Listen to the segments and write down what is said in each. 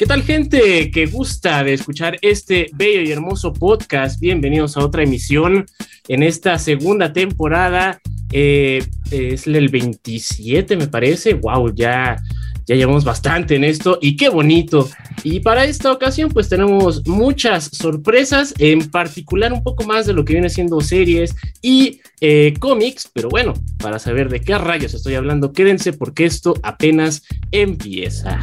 ¿Qué tal gente que gusta de escuchar este bello y hermoso podcast? Bienvenidos a otra emisión en esta segunda temporada. Eh, es el 27 me parece. Wow, ya, ya llevamos bastante en esto y qué bonito. Y para esta ocasión pues tenemos muchas sorpresas, en particular un poco más de lo que viene siendo series y eh, cómics, pero bueno, para saber de qué rayos estoy hablando, quédense porque esto apenas empieza.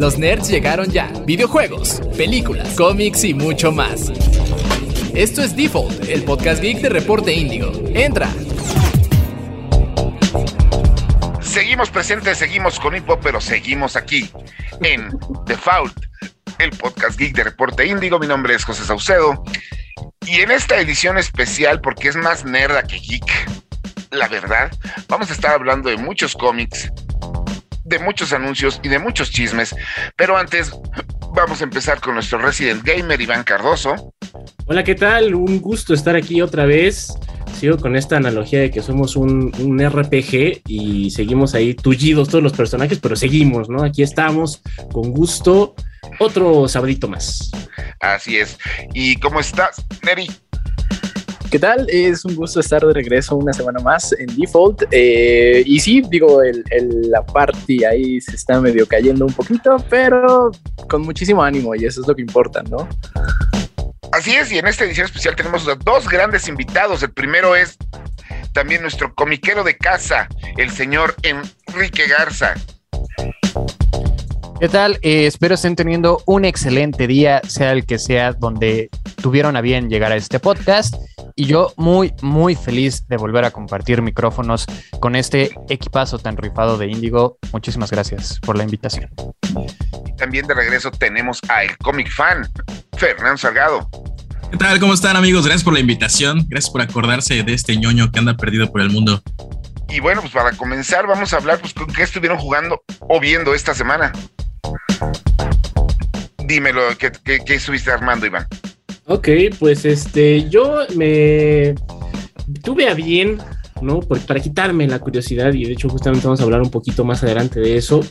Los nerds llegaron ya. Videojuegos, películas, cómics y mucho más. Esto es Default, el podcast geek de Reporte Índigo. Entra. Seguimos presentes, seguimos con Hip pero seguimos aquí en Default, el podcast geek de Reporte Índigo. Mi nombre es José Saucedo. Y en esta edición especial, porque es más nerda que geek, la verdad, vamos a estar hablando de muchos cómics, de muchos anuncios y de muchos chismes. Pero antes, vamos a empezar con nuestro Resident Gamer, Iván Cardoso. Hola, ¿qué tal? Un gusto estar aquí otra vez. Sigo con esta analogía de que somos un, un, RPG y seguimos ahí tullidos todos los personajes, pero seguimos, ¿no? Aquí estamos con gusto. Otro sabadito más. Así es. ¿Y cómo estás, Neri? ¿Qué tal? Es un gusto estar de regreso una semana más en Default. Eh, y sí, digo, el, el, la party ahí se está medio cayendo un poquito, pero con muchísimo ánimo y eso es lo que importa, ¿no? Así es, y en esta edición especial tenemos dos grandes invitados. El primero es también nuestro comiquero de casa, el señor Enrique Garza. ¿Qué tal? Eh, espero estén teniendo un excelente día, sea el que sea, donde tuvieron a bien llegar a este podcast. Y yo muy, muy feliz de volver a compartir micrófonos con este equipazo tan rifado de Índigo. Muchísimas gracias por la invitación. Y también de regreso tenemos a el Comic Fan, Fernando Salgado. ¿Qué tal? ¿Cómo están amigos? Gracias por la invitación. Gracias por acordarse de este ñoño que anda perdido por el mundo. Y bueno, pues para comenzar vamos a hablar pues con qué estuvieron jugando o viendo esta semana. Dímelo, ¿qué, qué, qué estuviste armando, Iván? Ok, pues este, yo me tuve a bien, ¿no? Para quitarme la curiosidad, y de hecho justamente vamos a hablar un poquito más adelante de eso,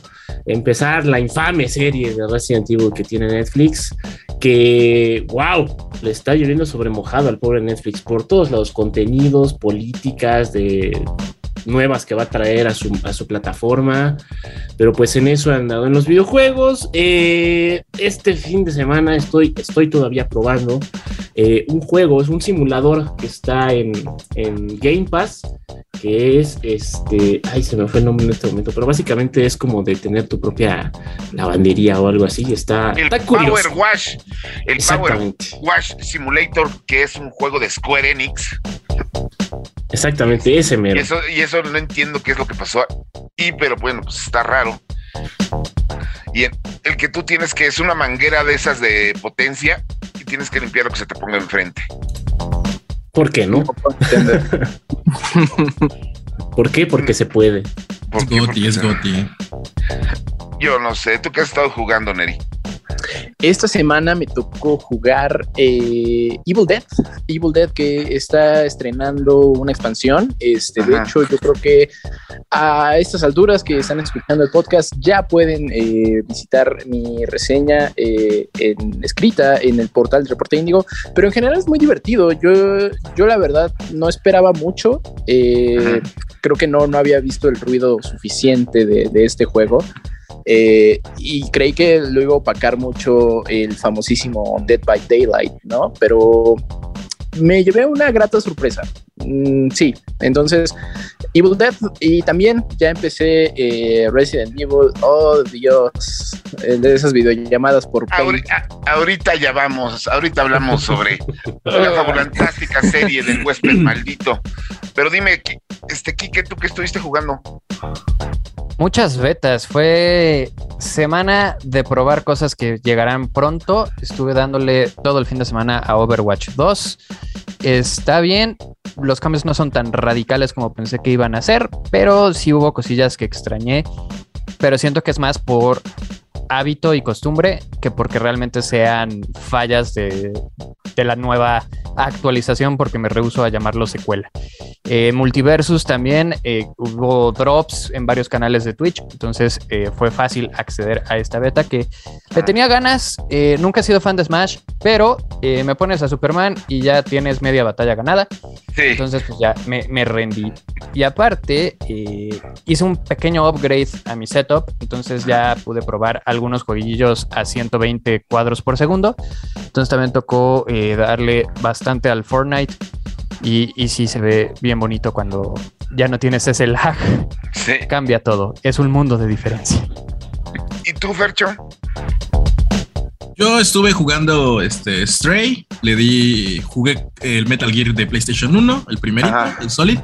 empezar la infame serie de Resident Evil que tiene Netflix, que, wow, le está lloviendo sobre mojado al pobre Netflix por todos lados, contenidos, políticas de nuevas que va a traer a su, a su plataforma. Pero pues en eso he andado en los videojuegos. Eh, este fin de semana estoy, estoy todavía probando eh, un juego, es un simulador que está en, en, Game Pass. Que es este. Ay, se me fue el nombre en este momento. Pero básicamente es como de tener tu propia lavandería o algo así. Está, el está Power curioso. Wash. El Power Wash Simulator, que es un juego de Square Enix. Exactamente, ese mero. Y eso, y eso no entiendo qué es lo que pasó. Y, pero bueno, pues está raro. Y el, el, que tú tienes que es una manguera de esas de potencia y tienes que limpiar lo que se te ponga enfrente. ¿Por qué no? ¿Por qué? Porque se puede. Es Goti, es Goti. Yo no sé, ¿tú qué has estado jugando, Neri? Esta semana me tocó jugar eh, Evil Dead. Evil Dead que está estrenando una expansión. Este, de hecho, yo creo que a estas alturas que están escuchando el podcast ya pueden eh, visitar mi reseña eh, en, escrita en el portal de Reporte Índigo. Pero en general es muy divertido. Yo, yo la verdad no esperaba mucho. Creo que no, no había visto el ruido suficiente de, de este juego. Eh, y creí que lo iba a opacar mucho el famosísimo Dead by Daylight, ¿no? Pero me llevé una grata sorpresa. Mm, sí, entonces Evil Dead y también ya empecé eh, Resident Evil. Oh Dios, eh, de esas videollamadas por. Ahorita, ahorita ya vamos, ahorita hablamos sobre la fantástica serie del huésped maldito. Pero dime, este Kike, ¿tú qué estuviste jugando? Muchas betas. Fue semana de probar cosas que llegarán pronto. Estuve dándole todo el fin de semana a Overwatch 2. Está bien. Los cambios no son tan radicales como pensé que iban a ser, pero sí hubo cosillas que extrañé. Pero siento que es más por hábito y costumbre que porque realmente sean fallas de, de la nueva actualización, porque me rehuso a llamarlo secuela. Eh, Multiversus también eh, hubo drops en varios canales de Twitch, entonces eh, fue fácil acceder a esta beta que le tenía ganas. nunca he sido fan de Smash, pero me pones a Superman y ya tienes media batalla ganada. Sí. Entonces, pues ya me, me rendí. Y aparte, hice un pequeño upgrade a mi setup. Entonces ya pude probar algunos jueguillos a 120 cuadros por segundo. Entonces también tocó eh, darle bastante al Fortnite. Y, y sí se ve bien bonito cuando ya no tienes ese lag. sí. Cambia todo. Es un mundo de diferencia. ¿Y tú, Fercho? Yo estuve jugando este Stray, le di, jugué el Metal Gear de PlayStation 1, el primerito, Ajá. el Solid,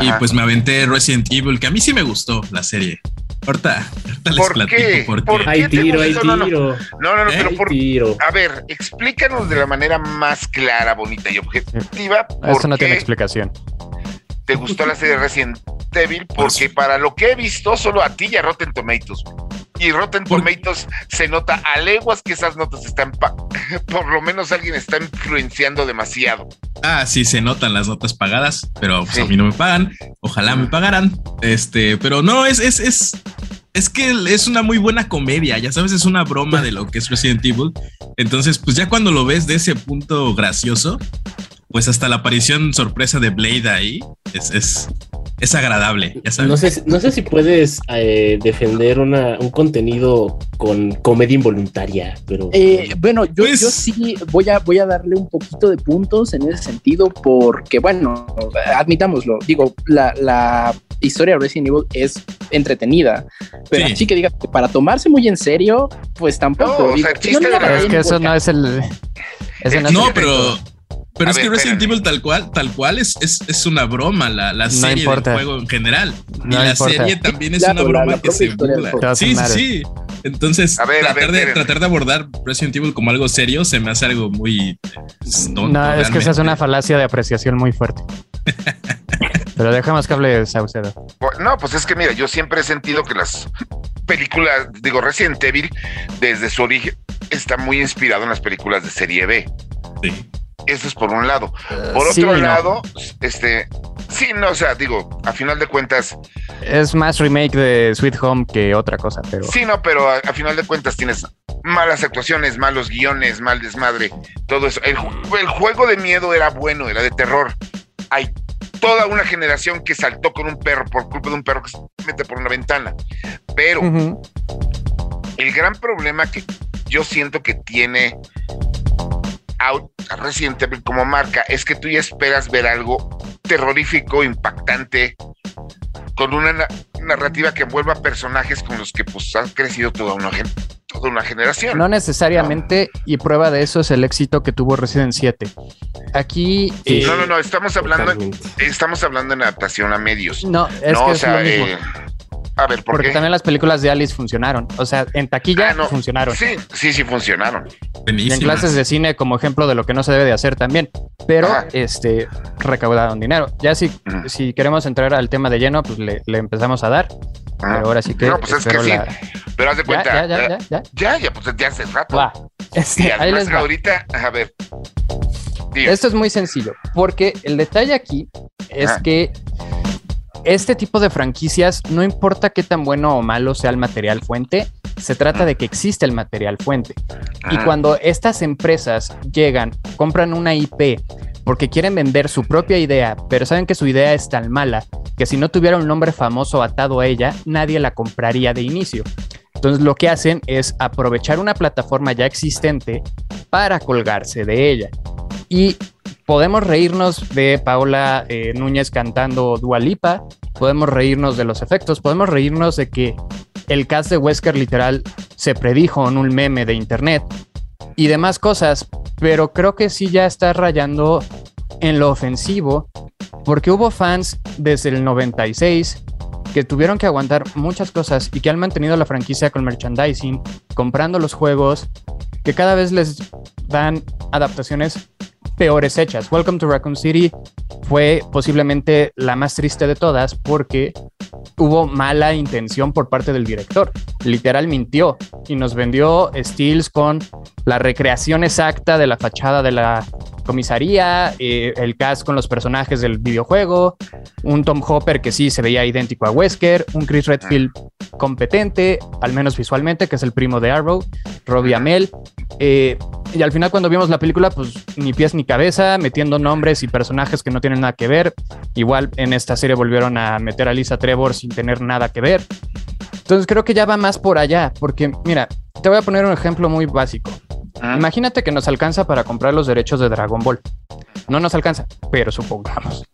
y pues me aventé Resident Evil, que a mí sí me gustó la serie. Ahorita, ahorita les ¿Por platico qué? por qué. ¿Por Hay ¿Qué te tiro, hay gustó? No, no. tiro. No, no, no, ¿Eh? pero por... tiro. A ver, explícanos de la manera más clara, bonita y objetiva por Eso no tiene explicación. te gustó la serie Resident Evil, porque para lo que he visto, solo a ti y a Rotten Tomatoes. Y Rotten Por- Tomatoes se nota a leguas que esas notas están, por lo menos alguien está influenciando demasiado. Ah, sí, se notan las notas pagadas, pero pues, Sí. a mí no me pagan. Ojalá me pagaran. Este, pero no, es, es, es, es que es una muy buena comedia. Ya sabes, es una broma de lo que es Resident Evil. Entonces, pues ya cuando lo ves de ese punto gracioso, pues hasta la aparición sorpresa de Blade ahí es, es, es agradable. Ya sabes. No sé, si- no sé si puedes eh, defender una, un contenido con comedia involuntaria, pero Eh, bueno, yo, Pues- yo sí voy a, voy a darle un poquito de puntos en ese sentido porque, bueno, admitámoslo, digo, la, la historia de Resident Evil es entretenida, pero Sí. así que diga que para tomarse muy en serio, pues tampoco. No, o sea, es que eso no es el. ese no es No, el- pero, pero A es ver, que Resident espérame. Evil tal cual, tal cual es, es, es una broma, la, la No serie importa. del juego en general. No y la importa. serie también es Claro, una broma la que se burla. Sí, sí, sí. Entonces, A ver, a tratar, ver, de, tratar de abordar Resident Evil como algo serio se me hace algo muy pues, tonto, No, es que esa es una falacia de apreciación muy fuerte. Pero dejamos que hable Saucedo. No, pues es que mira, yo siempre he sentido que las películas, digo, Resident Evil, desde su origen, está muy inspirado en las películas de serie B. Sí. Eso es por un lado. Por otro no. lado, este, sí, no, o sea, digo, a final de cuentas, Es más remake de Sweet Home que otra cosa, pero sí, no, pero a, a final de cuentas tienes malas actuaciones, malos guiones, mal desmadre, todo eso. El, ju- el juego de miedo era bueno, era de terror. Hay toda una generación que saltó con un perro por culpa de un perro que se mete por una ventana. Pero el gran problema que yo siento que tiene Out Resident Evil como marca es que tú ya esperas ver algo terrorífico, impactante, con una na- narrativa que envuelva personajes con los que pues han crecido toda una, gen- toda una generación. no necesariamente, y prueba de eso es el éxito que tuvo Resident 7. Aquí. Sí. eh, no, no, no, estamos hablando, estamos hablando en adaptación a medios. No, es no, que o es sea, lo mismo. eh, a ver, ¿por porque qué? también las películas de Alice funcionaron. O sea, en taquilla Ah, no. funcionaron. Sí, sí, sí funcionaron. Y en clases de cine como ejemplo de lo que no se debe de hacer también. Pero Ajá. este recaudaron dinero. Ya si, Ujú. si queremos entrar al tema de lleno, pues le, le empezamos a dar. Ajá. Pero ahora sí que. No, pues es que espero sí. la- Pero haz de Ya, cuenta. ya, ya, ya, ya. ya, ya, pues ya hace rato. Va. Este, Y ahí les va. ahorita, a ver. Esto es muy sencillo, porque el detalle aquí es Ajá. que este tipo de franquicias, no importa qué tan bueno o malo sea el material fuente, se trata de que existe el material fuente. Y Ajá. cuando estas empresas llegan, compran una IP porque quieren vender su propia idea, pero saben que su idea es tan mala que si no tuviera un nombre famoso atado a ella, nadie la compraría de inicio. Entonces lo que hacen es aprovechar una plataforma ya existente para colgarse de ella. Y podemos reírnos de Paola eh, Núñez cantando Dualipa, podemos reírnos de los efectos, podemos reírnos de que el cast de Wesker literal se predijo en un meme de internet y demás cosas, pero creo que sí ya está rayando en lo ofensivo, porque hubo fans desde el 96 que tuvieron que aguantar muchas cosas y que han mantenido la franquicia con merchandising, comprando los juegos, que cada vez les dan adaptaciones peores hechas. Welcome to Raccoon City fue posiblemente la más triste de todas porque hubo mala intención por parte del director. Literal mintió y nos vendió Steels con la recreación exacta de la fachada de la comisaría, eh, el cast con los personajes del videojuego, un Tom Hopper que sí se veía idéntico a Wesker, un Chris Redfield competente, al menos visualmente, que es el primo de Arrow, Robbie Amell. Eh, y al final cuando vimos la película, pues ni pies ni cabeza, metiendo nombres y personajes que no tienen nada que ver. Igual en esta serie volvieron a meter a Lisa Trevor sin tener nada que ver. Entonces creo que ya va más por allá, porque mira, te voy a poner un ejemplo muy básico. Imagínate que nos alcanza para comprar los derechos de Dragon Ball. No nos alcanza, pero supongamos.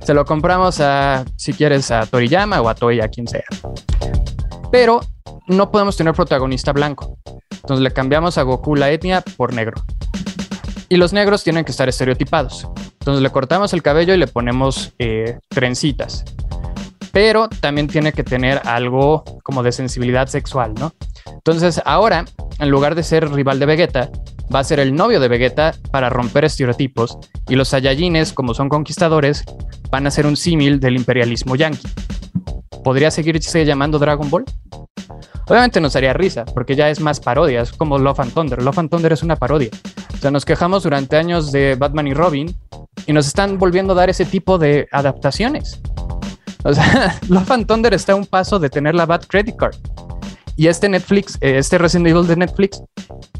Se lo compramos a, si quieres, a Toriyama o a Toei, a quien sea. Pero no podemos tener protagonista blanco. Entonces le cambiamos a Goku la etnia por negro. Y los negros tienen que estar estereotipados. Entonces le cortamos el cabello y le ponemos eh, trencitas. Pero también tiene que tener algo como de sensibilidad sexual, ¿no? Entonces ahora, en lugar de ser rival de Vegeta, va a ser el novio de Vegeta para romper estereotipos y los Saiyajines, como son conquistadores, van a ser un símil del imperialismo yanqui. ¿Podría seguirse llamando Dragon Ball? Obviamente nos haría risa, porque ya es más parodia, es como Love and Thunder. Love and Thunder es una parodia. O sea, nos quejamos durante años de Batman y Robin y nos están volviendo a dar ese tipo de adaptaciones. O sea, Love and Thunder está a un paso de tener la Bad Credit Card. Y este Netflix, eh, este Resident Evil de Netflix,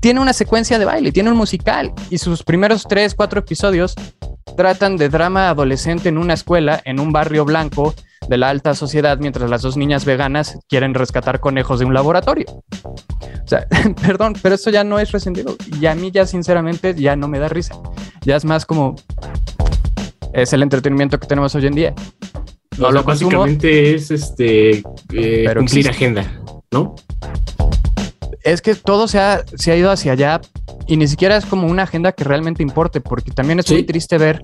tiene una secuencia de baile, tiene un musical y sus primeros tres, cuatro episodios tratan de drama adolescente en una escuela, en un barrio blanco de la alta sociedad, mientras las dos niñas veganas quieren rescatar conejos de un laboratorio. O sea, perdón, pero esto ya no es resentido. Y a mí ya sinceramente ya no me da risa. Ya es más como... Es el entretenimiento que tenemos hoy en día. No o lo básicamente es este eh, cumplir agenda, ¿no? Es que todo se ha, se ha ido hacia allá y ni siquiera es como una agenda que realmente importe, porque también es muy triste ver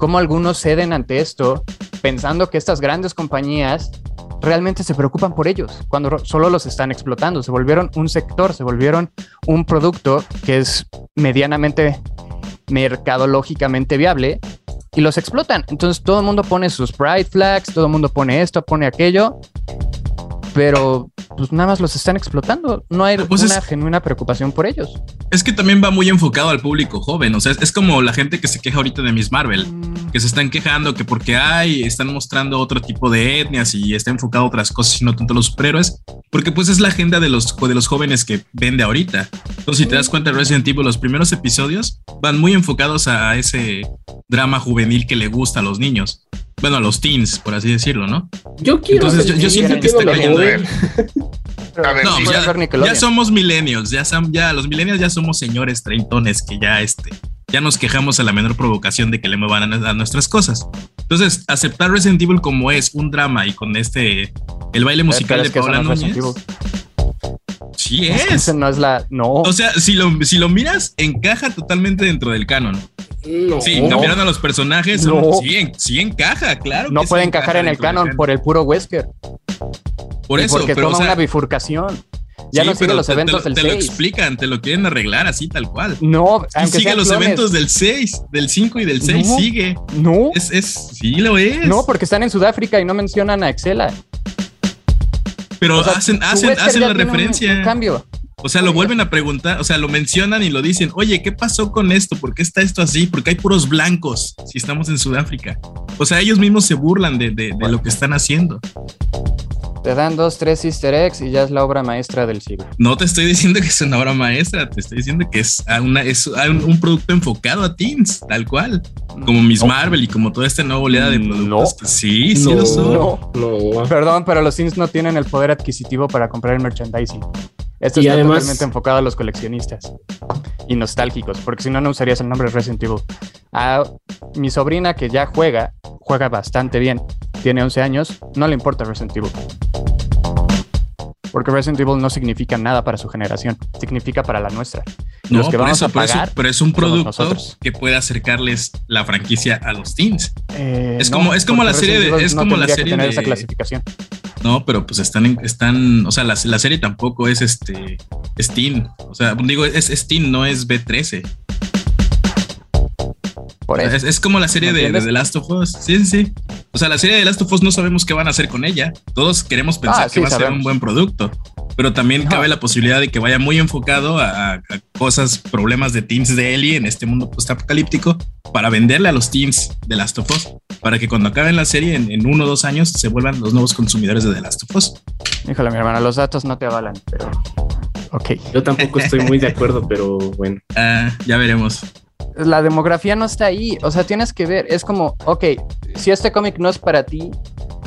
cómo algunos ceden ante esto pensando que estas grandes compañías realmente se preocupan por ellos, cuando solo los están explotando. Se volvieron un sector, se volvieron un producto que es medianamente mercadológicamente viable y los explotan. Entonces todo el mundo pone sus pride flags, todo el mundo pone esto, pone aquello, pero pues nada más los están explotando. No hay pues una genuina preocupación por ellos. Es que también va muy enfocado al público joven. O sea, es, como la gente que se queja ahorita de Miss Marvel, mm. que se están quejando que porque hay, están mostrando otro tipo de etnias y está enfocado a otras cosas y no tanto a los superhéroes, porque pues es la agenda de los, de los jóvenes que vende ahorita. Entonces, si te das cuenta, Resident Evil, los primeros episodios van muy enfocados a ese drama juvenil que le gusta a los niños bueno, a los teens, por así decirlo, ¿no? Yo quiero. Entonces, yo, siento que está cayendo. A ver, no, pues ya, somos millennials, ya, ya los millennials ya somos señores treintones que ya este, ya nos quejamos a la menor provocación de que le muevan a, nuestras cosas. Entonces, aceptar Resident Evil como es un drama y con este el baile musical de Paola Núñez. Sí es. no es la. No. O sea, si lo, si lo miras, encaja totalmente dentro del canon. No. Sí, cambiaron a los personajes. Sí, sí, encaja, claro. No puede encajar en el canon por el puro Wesker. Por eso, porque toma una bifurcación. Ya no sigue los eventos del 6. Te lo explican, te lo quieren arreglar así, tal cual. No, sigue los eventos del 6, del 5 y del 6, sigue. No. Es, es, sí lo es. No, porque están en Sudáfrica y no mencionan a Excela. Pero hacen, hacen, hacen la referencia. Un, cambio. O sea, lo vuelven a preguntar, o sea, lo mencionan y lo dicen, oye, ¿qué pasó con esto? ¿Por qué está esto así? Porque hay puros blancos si estamos en Sudáfrica. O sea, ellos mismos se burlan de, de, de lo que están haciendo. Te dan dos, tres easter eggs y ya es la obra maestra del siglo. No te estoy diciendo que es una obra maestra, te estoy diciendo que es, una, es un, producto enfocado a teens, tal cual. Como Miss Marvel y como toda esta nueva oleada de productos. No. Sí, sí lo son. No, Perdón, pero los teens no tienen el poder adquisitivo para comprar el merchandising. Esto está totalmente enfocado a los coleccionistas y nostálgicos, porque si no, no usarías el nombre Resident Evil. A mi sobrina que ya juega, juega bastante bien, tiene 11 años, no le importa Resident Evil. Porque Resident Evil no significa nada para su generación, significa para la nuestra. No, los que vamos a pagar pero es un producto que puede acercarles la franquicia a los teens. Eh, es como, es como la serie de, es como la serie de esa clasificación. No, pero pues están, en, están, o sea, la, la, serie tampoco es este, Steam. O sea, digo, es Steam, no es B13. Es, como la serie de, The Last of Us. Sí, sí, O sea, la serie de The Last of Us no sabemos qué van a hacer con ella. Todos queremos pensar ah, que va a ser un buen producto. pero también cabe la posibilidad de que vaya muy enfocado a, a cosas, problemas de teams de Ellie en este mundo post-apocalíptico para venderle a los teams de Last of Us, para que cuando acaben la serie en, en uno o dos años se vuelvan los nuevos consumidores de The Last of Us. Híjole, mi hermano, los datos no te avalan, pero. Ok. Yo tampoco estoy muy de acuerdo, pero bueno. Ah, ya veremos. La demografía no está ahí. O sea, tienes que ver. Es como, ok, si este cómic no es para ti,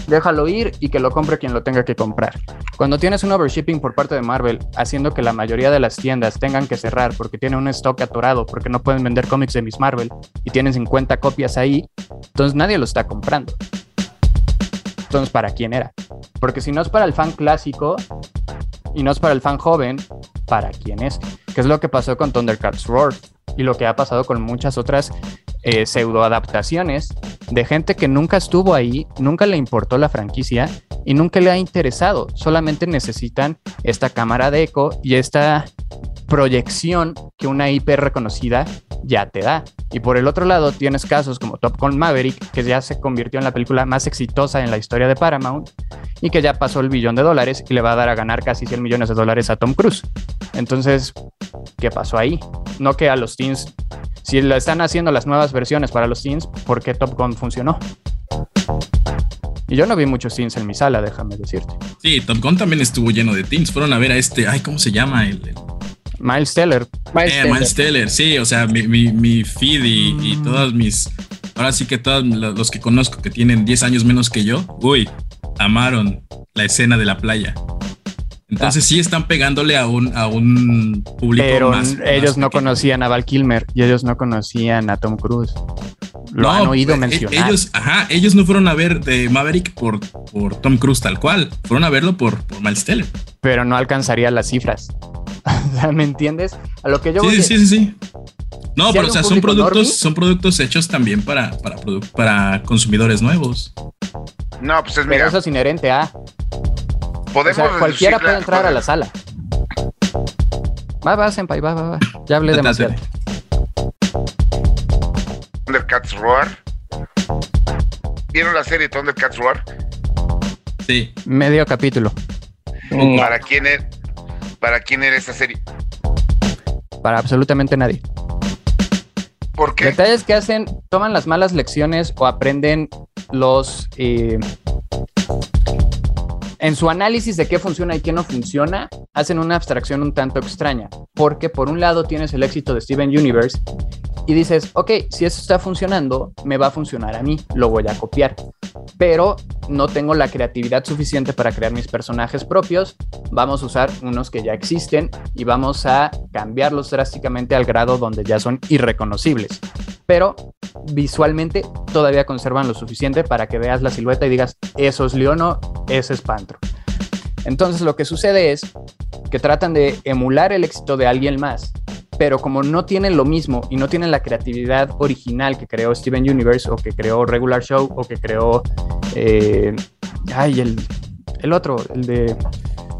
déjalo ir y que lo compre quien lo tenga que comprar. Cuando tienes un overshipping por parte de Marvel, haciendo que la mayoría de las tiendas tengan que cerrar porque tienen un stock atorado, porque no pueden vender cómics de Miss Marvel y tienen 50 copias ahí, entonces nadie lo está comprando. Entonces, ¿para quién era? Porque si no es para el fan clásico y no es para el fan joven, ¿para quién es? Que es lo que pasó con Thundercats Roar y lo que ha pasado con muchas otras eh, pseudo adaptaciones de gente que nunca estuvo ahí, nunca le importó la franquicia y nunca le ha interesado. Solamente necesitan esta cámara de eco y esta proyección que una IP reconocida ya te da. Y por el otro lado tienes casos como Top Gun Maverick, que ya se convirtió en la película más exitosa en la historia de Paramount y que ya pasó el billón de dólares y le va a dar a ganar casi 100 millones de dólares a Tom Cruise. Entonces, ¿qué pasó ahí? No que a los teens, si le están haciendo las nuevas versiones para los teens, ¿por qué Top Gun funcionó? Y yo no vi muchos teens en mi sala, déjame decirte. Sí, Top Gun también estuvo lleno de teens. Fueron a ver a este, ay, ¿cómo se llama? El, el- Miles Teller, Miles Eh, Teller. Miles Teller, sí, o sea, mi, mi, mi feed y, y Mm. todos mis. Ahora sí que todos lo- los que conozco que tienen 10 años menos que yo, uy, amaron la escena de la playa. Entonces sí están pegándole a un, a un público pero más. ellos más no pequeño. conocían a Val Kilmer y ellos no conocían a Tom Cruise. Lo No, han oído eh, mencionar. Ellos, ajá, ellos no fueron a ver de Maverick por, por Tom Cruise tal cual, fueron a verlo por, por Miles Teller. pero no alcanzaría las cifras. O sea, ¿Me entiendes? A lo que yo Sí, voy sí, sí, sí, sí. No, Si pero o sea, son productos, normie- son productos hechos también para, para, produ- para consumidores nuevos. No, pues es pero mira, eso es inherente a. podemos sea, cualquiera puede entrar a la sala. Va, va, Senpai, va, va, va. Ya hablé demasiado. Thundercats Roar. ¿Vieron la serie Thundercats Roar? Sí. Medio capítulo. No. ¿Para quién era, para quién era esta serie? Para absolutamente nadie. ¿Por qué? Detalles que hacen, toman las malas lecciones o aprenden los... eh, en su análisis de qué funciona y qué no funciona, hacen una abstracción un tanto extraña. Porque por un lado tienes el éxito de Steven Universe y dices, ok, si eso está funcionando, me va a funcionar a mí, lo voy a copiar. Pero no tengo la creatividad suficiente para crear mis personajes propios, vamos a usar unos que ya existen y vamos a cambiarlos drásticamente al grado donde ya son irreconocibles. Pero visualmente todavía conservan lo suficiente para que veas la silueta y digas, eso es Leono, ese es Pantro. Entonces lo que sucede es que tratan de emular el éxito de alguien más, pero como no tienen lo mismo y no tienen la creatividad original que creó Steven Universe o que creó Regular Show o que creó... eh, ay, el, el otro, el de...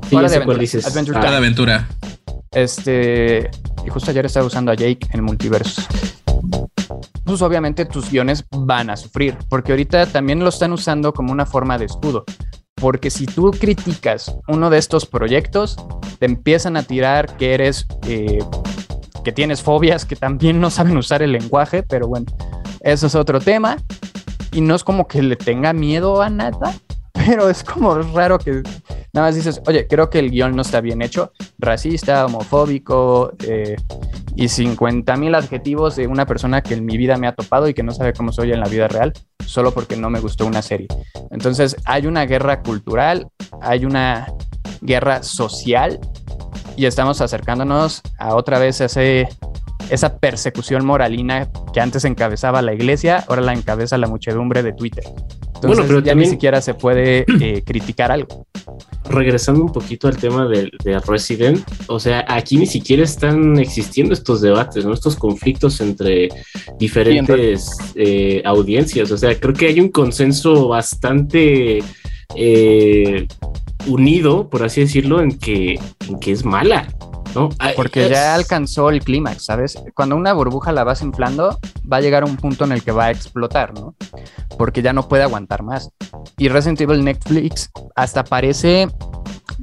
Sí, de Aventura, dices. Adventure Ah, Cada Time. aventura. Este, y justo ayer estaba usando a Jake en Multiverse. Pues obviamente tus guiones van a sufrir, porque ahorita también lo están usando como una forma de escudo. Porque si tú criticas uno de estos proyectos, te empiezan a tirar que eres, eh, que tienes fobias, que también no saben usar el lenguaje, pero bueno, eso es otro tema. Y no es como que le tenga miedo a nada, pero es como raro que nada más dices, oye, creo que el guion no está bien hecho, racista, homofóbico eh, y 50 mil adjetivos de una persona que en mi vida me ha topado y que no sabe cómo soy en la vida real, solo porque no me gustó una serie. Entonces hay una guerra cultural, hay una guerra social y estamos acercándonos a otra vez ese, esa persecución moralina que antes encabezaba la iglesia, ahora la encabeza la muchedumbre de Twitter. Entonces Bueno, pero ya también- ni siquiera se puede eh, criticar algo. regresando un poquito al tema de, de Resident, o sea, aquí ni siquiera están existiendo estos debates, ¿no? Estos conflictos entre diferentes eh, audiencias. O sea, creo que hay un consenso bastante eh, unido, por así decirlo, en que, en que es mala. ¿No? Ah, Porque es- ya alcanzó el clímax, ¿sabes? Cuando una burbuja la vas inflando, va a llegar a un punto en el que va a explotar, ¿no? Porque ya no puede aguantar más. Y Resident Evil Netflix hasta parece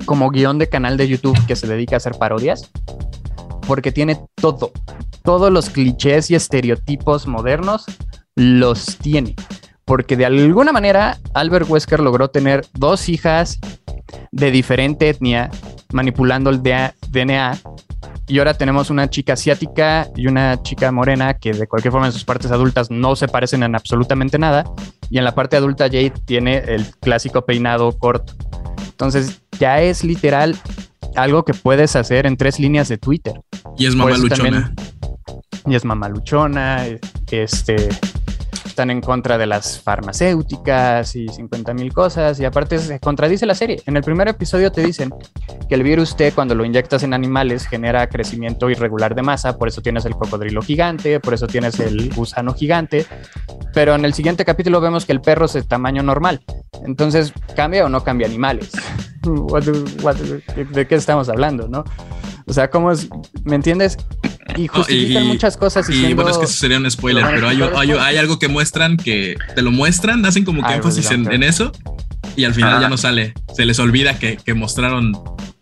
como guion de canal de YouTube que se dedica a hacer parodias, porque tiene todo. Todos los clichés y estereotipos modernos los tiene. Porque de alguna manera Albert Wesker logró tener dos hijas de diferente etnia manipulando el DNA y ahora tenemos una chica asiática y una chica morena que de cualquier forma en sus partes adultas no se parecen en absolutamente nada. Y en la parte adulta Jade tiene el clásico peinado corto. Entonces ya es literal algo que puedes hacer en tres líneas de Twitter. Y es Por mamá eso luchona. Y es mamaluchona, este, están en contra de las farmacéuticas y 50 mil cosas. Y aparte se contradice la serie. En el primer episodio te dicen que el virus T cuando lo inyectas en animales genera crecimiento irregular de masa, por eso tienes el cocodrilo gigante, por eso tienes el gusano gigante. Pero en el siguiente capítulo vemos que el perro es de tamaño normal. Entonces, ¿cambia o no cambia animales? ¿De qué estamos hablando, no? O sea, ¿cómo es? ¿Me entiendes? Y justifican y- muchas cosas Y diciendo... bueno, es que eso sería un spoiler, pero hay, hay- hay algo que muestran que te lo muestran, hacen como que I énfasis really en, en eso y al final Ajá. ya no sale. Se les olvida que, que mostraron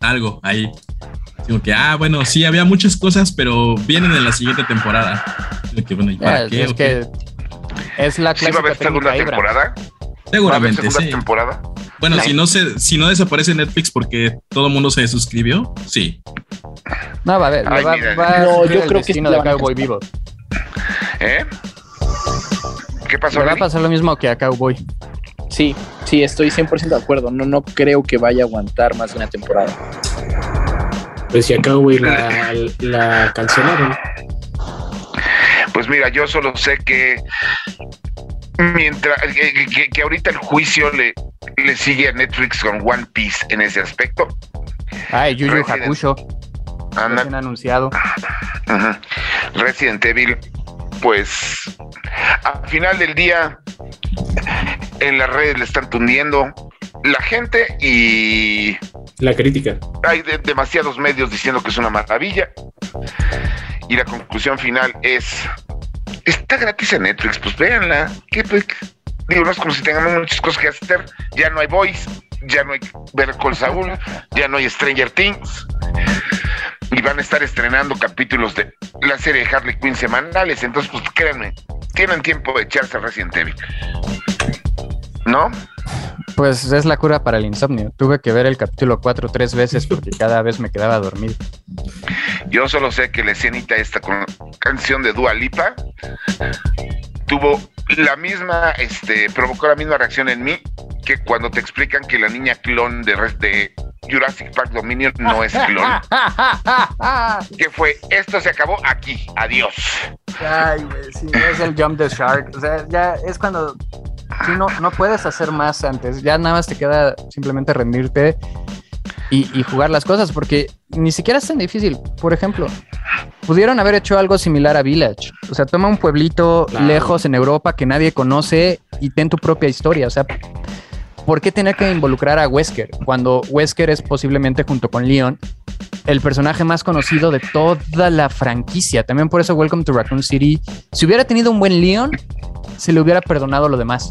algo ahí. Como que, ah, bueno, sí, había muchas cosas, pero vienen en la siguiente temporada. Que, bueno, ¿y para Ya, qué? es ¿O que es la ¿Sí va a clásica haber segunda técnica Temporada? ¿Va a haber Seguramente, segunda sí. temporada? Bueno, No. si no se, si no desaparece Netflix porque todo el mundo se suscribió, sí. No, va a ver, Ay, va, mira. va a No, yo creo que sí de a Cowboy Vivo. ¿Eh? ¿Qué pasó? Le va a pasar lo mismo que a Cowboy. Sí, sí, estoy 100% de acuerdo. No, no creo que vaya a aguantar más de una temporada. Pues si acá, güey, la, la cancelaron. Pues mira, yo solo sé que mientras que, que- que ahorita el juicio le, le sigue a Netflix con One Piece en ese aspecto. Ay, Yu Yu Resident. Hakusho, Anda, recién anunciado. Resident Evil, pues al final del día en las redes le están tundiendo la gente y La crítica. hay de- demasiados medios diciendo que es una maravilla y la conclusión final es está gratis en Netflix, pues véanla. ¿Qué, pues, digo, no es como si tengamos muchas cosas que hacer. Ya no hay Voice, ya no hay Ver Call Saul, ya no hay Stranger Things. Y van a estar estrenando capítulos de la serie de Harley Quinn semanales. Entonces, pues créanme, tienen tiempo de echarse Resident Evil. ¿No? Pues es la cura para el insomnio. Tuve que ver el capítulo 4 tres veces porque cada vez me quedaba dormido. Yo solo sé que la escenita esta con canción de Dua Lipa tuvo la misma, este, provocó la misma reacción en mí que cuando te explican que la niña clon de, de Jurassic Park Dominion no es clon. que fue, esto se acabó aquí, adiós. Ay, güey, sí, es el jump the shark. O sea, ya es cuando sí, no, no puedes hacer más antes. Ya nada más te queda simplemente rendirte y, y jugar las cosas, porque ni siquiera es tan difícil. Por ejemplo, pudieron haber hecho algo similar a Village. O sea, toma un pueblito Claro. lejos en Europa que nadie conoce y ten tu propia historia. O sea, ¿por qué tener que involucrar a Wesker cuando Wesker es posiblemente junto con Leon el personaje más conocido de toda la franquicia? También por eso Welcome to Raccoon City. Si hubiera tenido un buen Leon, se le hubiera perdonado lo demás.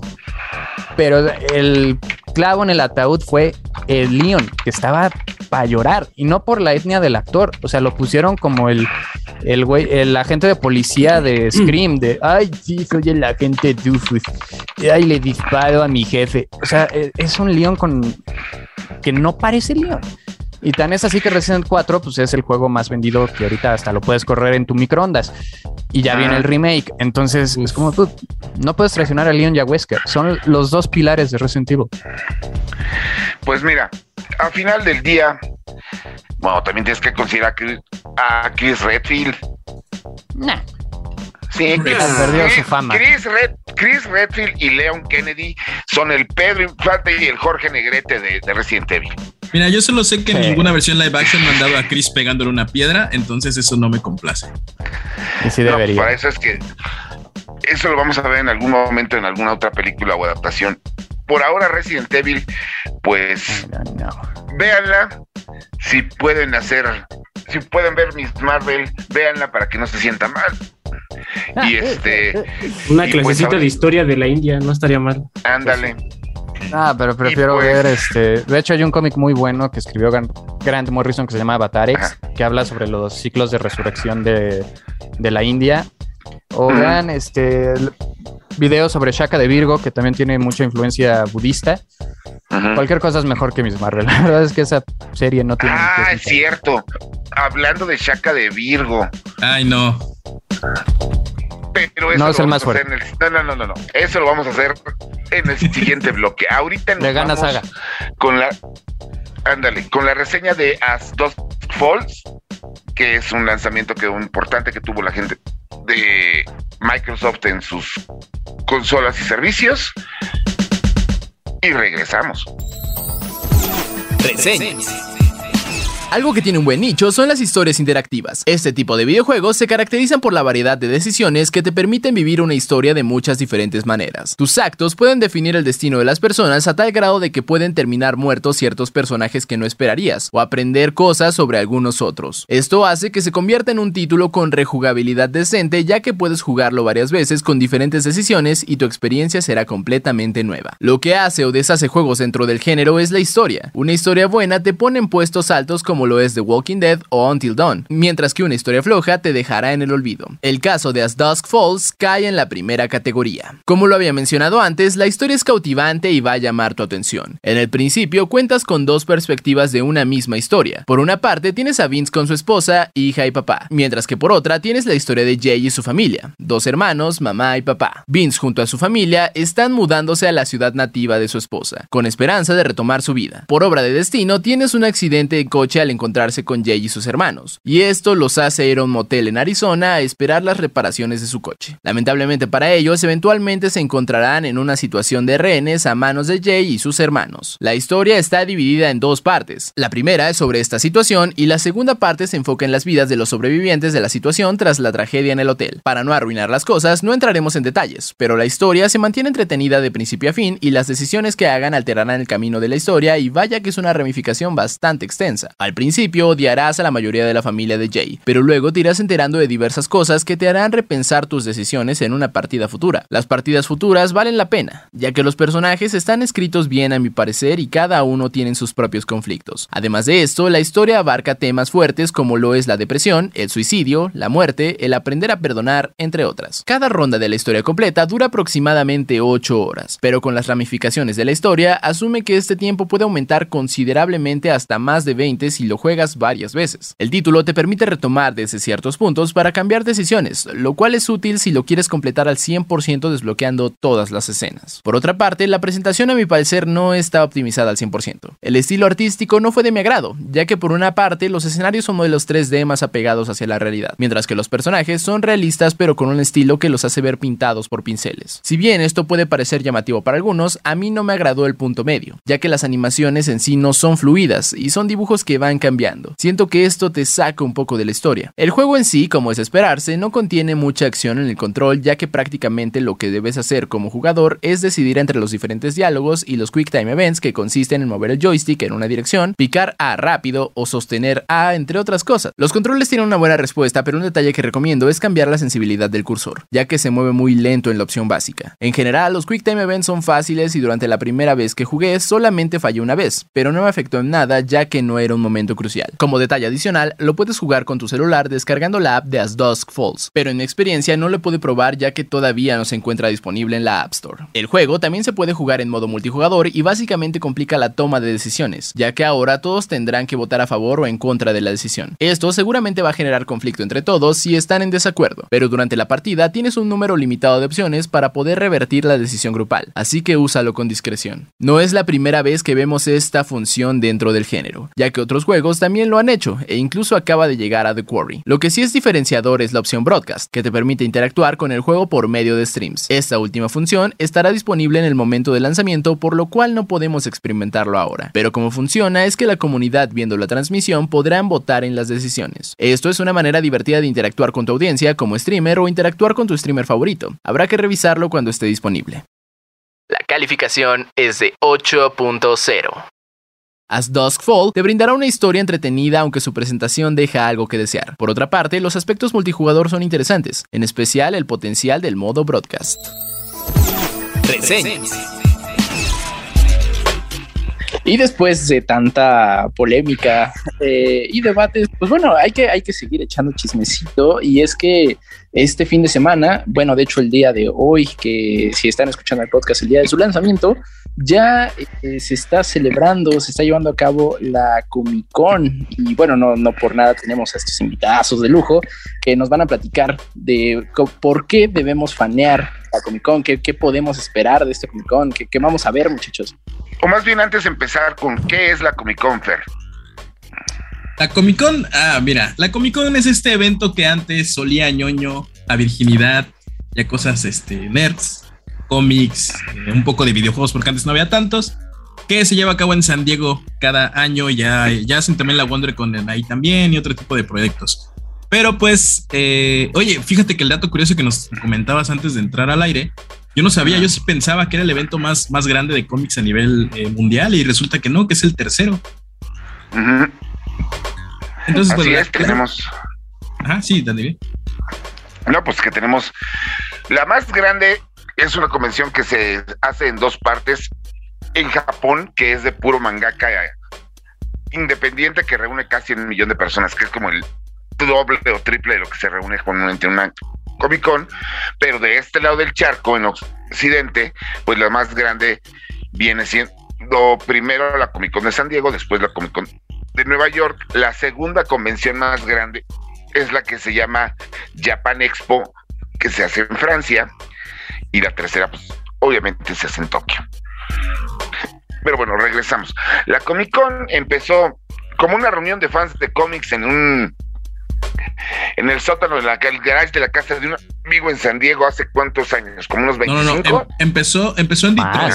Pero el clavo en el ataúd fue el Leon, que estaba para llorar. Y no por la etnia del actor. O sea, lo pusieron como el, el el agente de policía de Scream, de ay, sí, soy el agente Dufus. Ay, le disparo a mi jefe. O sea, e- es un Leon con que no parece Leon. Y tan es así que Resident 4 pues es el juego más vendido que ahorita hasta lo puedes correr en tu microondas. Y ya viene el remake. Entonces es como tú no puedes traicionar a Leon y a Wesker. Son los dos pilares de Resident Evil. Pues mira, al final del día, bueno, también tienes que considerar a Chris Redfield. Nah. Sí, Chris, Perdió Chris- su fama. Chris, Red- Chris Redfield y Leon Kennedy son el Pedro Infante y el Jorge Negrete de, de Resident Evil. Mira, yo solo sé que en ninguna versión live action me han dado a Chris pegándole una piedra, entonces eso no me complace. Y sí No, pues debería. para eso es que eso lo vamos a ver en algún momento en alguna otra película o adaptación. Por ahora Resident Evil, pues No, no. véanla. Si pueden hacer si pueden ver Miss Marvel, véanla para que no se sienta mal. Y este. Una Y pues, clasecita de historia de la India, no estaría mal. Ándale. Ah, pero prefiero pues- ver este. De hecho, hay un cómic muy bueno que escribió Grant, Morrison que se llama Avatarex, Ajá. que habla sobre los ciclos de resurrección de, de la India. O vean este videos sobre Shaka de Virgo, que también tiene mucha influencia budista. Cualquier cosa es mejor que Miss Marvel. La verdad es que esa serie no tiene. Ah, es cierto. Hablando de Shaka de Virgo. Ay, no. Pero eso No, lo es el vamos más a hacer en el- no, no, no, no, no. Eso lo vamos a hacer en el siguiente bloque. Ahorita nos vamos Saga. con la ándale, con la reseña de As Dusk Falls, que es un lanzamiento que un importante que tuvo la gente de Microsoft en sus consolas y servicios. Y regresamos. Reseñas. Algo que tiene un buen nicho son las historias interactivas. Este tipo de videojuegos se caracterizan por la variedad de decisiones que te permiten vivir una historia de muchas diferentes maneras. Tus actos pueden definir el destino de las personas a tal grado de que pueden terminar muertos ciertos personajes que no esperarías, o aprender cosas sobre algunos otros. Esto hace que se convierta en un título con rejugabilidad decente ya que puedes jugarlo varias veces con diferentes decisiones y tu experiencia será completamente nueva. Lo que hace o deshace juegos dentro del género es la historia. Una historia buena te pone en puestos altos como lo es The Walking Dead o Until Dawn, mientras que una historia floja te dejará en el olvido. El caso de As Dusk Falls cae en la primera categoría. Como lo había mencionado antes, la historia es cautivante y va a llamar tu atención. En el principio cuentas con dos perspectivas de una misma historia. Por una parte tienes a Vince con su esposa, hija y papá, mientras que por otra tienes la historia de Jay y su familia, dos hermanos, mamá y papá. Vince junto a su familia están mudándose a la ciudad nativa de su esposa, con esperanza de retomar su vida. Por obra de destino tienes un accidente de coche al encontrarse con Jay y sus hermanos, y esto los hace ir a un motel en Arizona a esperar las reparaciones de su coche. Lamentablemente para ellos, eventualmente se encontrarán en una situación de rehenes a manos de Jay y sus hermanos. La historia está dividida en dos partes. La primera es sobre esta situación y la segunda parte se enfoca en las vidas de los sobrevivientes de la situación tras la tragedia en el hotel. Para no arruinar las cosas, no entraremos en detalles, pero la historia se mantiene entretenida de principio a fin y las decisiones que hagan alterarán el camino de la historia y vaya que es una ramificación bastante extensa. Al principio odiarás a la mayoría de la familia de Jay, pero luego te irás enterando de diversas cosas que te harán repensar tus decisiones en una partida futura. Las partidas futuras valen la pena, ya que los personajes están escritos bien a mi parecer y cada uno tiene sus propios conflictos. Además de esto, la historia abarca temas fuertes como lo es la depresión, el suicidio, la muerte, el aprender a perdonar, entre otras. Cada ronda de la historia completa dura aproximadamente 8 horas, pero con las ramificaciones de la historia asume que este tiempo puede aumentar considerablemente hasta más de 20 si lo juegas varias veces. El título te permite retomar desde ciertos puntos para cambiar decisiones, lo cual es útil si lo quieres completar al 100% desbloqueando todas las escenas. Por otra parte, la presentación a mi parecer no está optimizada al 100%. El estilo artístico no fue de mi agrado, ya que por una parte los escenarios son modelos 3D más apegados hacia la realidad, mientras que los personajes son realistas pero con un estilo que los hace ver pintados por pinceles. Si bien esto puede parecer llamativo para algunos, a mí no me agradó el punto medio, ya que las animaciones en sí no son fluidas y son dibujos que van cambiando. Siento que esto te saca un poco de la historia. El juego en sí, como es esperarse, no contiene mucha acción en el control, ya que prácticamente lo que debes hacer como jugador es decidir entre los diferentes diálogos y los Quick Time Events que consisten en mover el joystick en una dirección, picar A rápido o sostener A, entre otras cosas. Los controles tienen una buena respuesta, pero un detalle que recomiendo es cambiar la sensibilidad del cursor, ya que se mueve muy lento en la opción básica. En general, los Quick Time Events son fáciles y durante la primera vez que jugué solamente fallé una vez, pero no me afectó en nada ya que no era un momento crucial. Como detalle adicional, lo puedes jugar con tu celular descargando la app de As Dusk Falls, pero en mi experiencia no lo pude probar ya que todavía no se encuentra disponible en la App Store. El juego también se puede jugar en modo multijugador y básicamente complica la toma de decisiones, ya que ahora todos tendrán que votar a favor o en contra de la decisión. Esto seguramente va a generar conflicto entre todos si están en desacuerdo, pero durante la partida tienes un número limitado de opciones para poder revertir la decisión grupal, así que úsalo con discreción. No es la primera vez que vemos esta función dentro del género, ya que otros juegos también lo han hecho e incluso acaba de llegar a The Quarry. Lo que sí es diferenciador es la opción Broadcast, que te permite interactuar con el juego por medio de streams. Esta última función estará disponible en el momento de lanzamiento, por lo cual no podemos experimentarlo ahora. Pero como funciona es que la comunidad viendo la transmisión podrán votar en las decisiones. Esto es una manera divertida de interactuar con tu audiencia como streamer o interactuar con tu streamer favorito. Habrá que revisarlo cuando esté disponible. La calificación es de 8.0. As Dusk Fall te brindará una historia entretenida aunque su presentación deja algo que desear. Por otra parte, los aspectos multijugador son interesantes, en especial el potencial del modo broadcast. Y después de tanta polémica eh, y debates, pues bueno, hay que, hay que seguir echando chismecito. Y es que este fin de semana, bueno, de hecho el día de hoy, que si están escuchando el podcast, el día de su lanzamiento, ya eh, se está celebrando, se está llevando a cabo la Comic Con. Y bueno, no, no por nada tenemos a estos invitados de lujo que nos van a platicar de por qué debemos fanear la Comic Con, qué, qué podemos esperar de este Comic Con, qué, qué vamos a ver, muchachos o más bien antes de empezar con qué es la Comic Con, Fer. La Comic Con, ah, mira, la Comic Con es este evento que antes solía ñoño, a virginidad y a cosas este, nerds, cómics, eh, un poco de videojuegos, porque antes no había tantos, que se lleva a cabo en San Diego cada año. Ya, ya hacen también la WonderCon ahí también y otro tipo de proyectos. Pero pues, eh, oye, fíjate que el dato curioso que nos comentabas antes de entrar al aire yo no sabía, yo sí pensaba que era el evento más, más grande de cómics a nivel eh, mundial y resulta que no, que es el tercero. Entonces, Así es, tenemos. Ajá, sí, Dandy. No, pues que tenemos. La más grande es una convención que se hace en dos partes. En Japón, que es de puro mangaka independiente, que reúne casi un millón de personas, que es como el doble o triple de lo que se reúne con una Comic Con, pero de este lado del charco, en Occidente, pues la más grande viene siendo primero la Comic Con de San Diego, después la Comic Con de Nueva York. La segunda convención más grande es la que se llama Japan Expo, que se hace en Francia, y la tercera, pues obviamente se hace en Tokio. Pero bueno, regresamos. La Comic Con empezó como una reunión de fans de cómics en un en el sótano de la garage de la casa de un amigo en San Diego hace cuántos años, como unos 25. No, no, em, empezó, empezó en Detroit.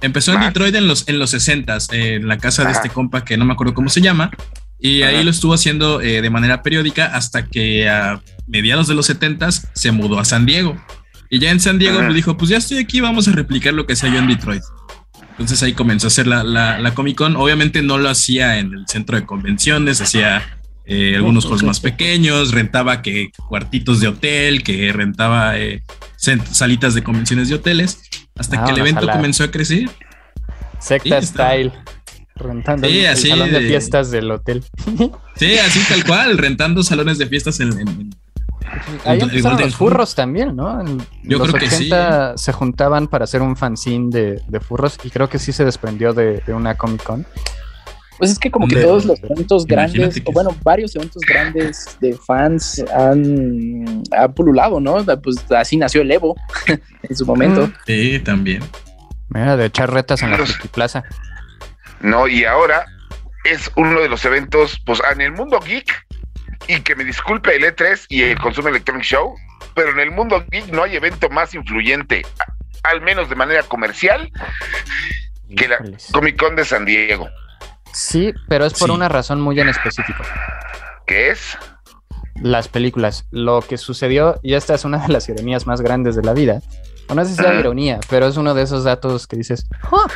Empezó en Detroit en los, en los 60 en la casa de este compa que no me acuerdo cómo se llama. Y ahí lo estuvo haciendo eh, de manera periódica hasta que a mediados de los 70 se mudó a San Diego. Y ya en San Diego me dijo, pues ya estoy aquí, vamos a replicar lo que hacía yo en Detroit. Entonces ahí comenzó a hacer la, la, la Comic Con. Obviamente no lo hacía en el centro de convenciones, hacía eh, algunos juegos más pequeños, rentaba que cuartitos de hotel, que rentaba eh, salitas de convenciones de hoteles, hasta que el evento comenzó a crecer. Secta style. Rentando sí, así salón de, fiestas del hotel. Sí, así tal cual, rentando salones de fiestas en, en Ahí empezaron los furros también, ¿no? En Yo los creo 80 que sí. se juntaban para hacer un fanzine de, de, furros y creo que sí se desprendió de, de una Comic Con. Pues es que como que todos los eventos grandes, o bueno, varios eventos grandes de fans han, pululado, ¿no? Pues así nació el Evo en su momento. Sí, también. Mira, de echar retas en la Plaza. No, y ahora es uno de los eventos, pues en el mundo geek, y que me disculpe el E3 y el Consumer Electronic Show, pero en el mundo geek no hay evento más influyente, al menos de manera comercial, que la Comic Con de San Diego. Sí, pero es por una razón muy en específico. ¿Qué es? Las películas. Lo que sucedió, y esta es una de las ironías más grandes de la vida. no sé si sea ironía, pero es uno de esos datos que dices, oh,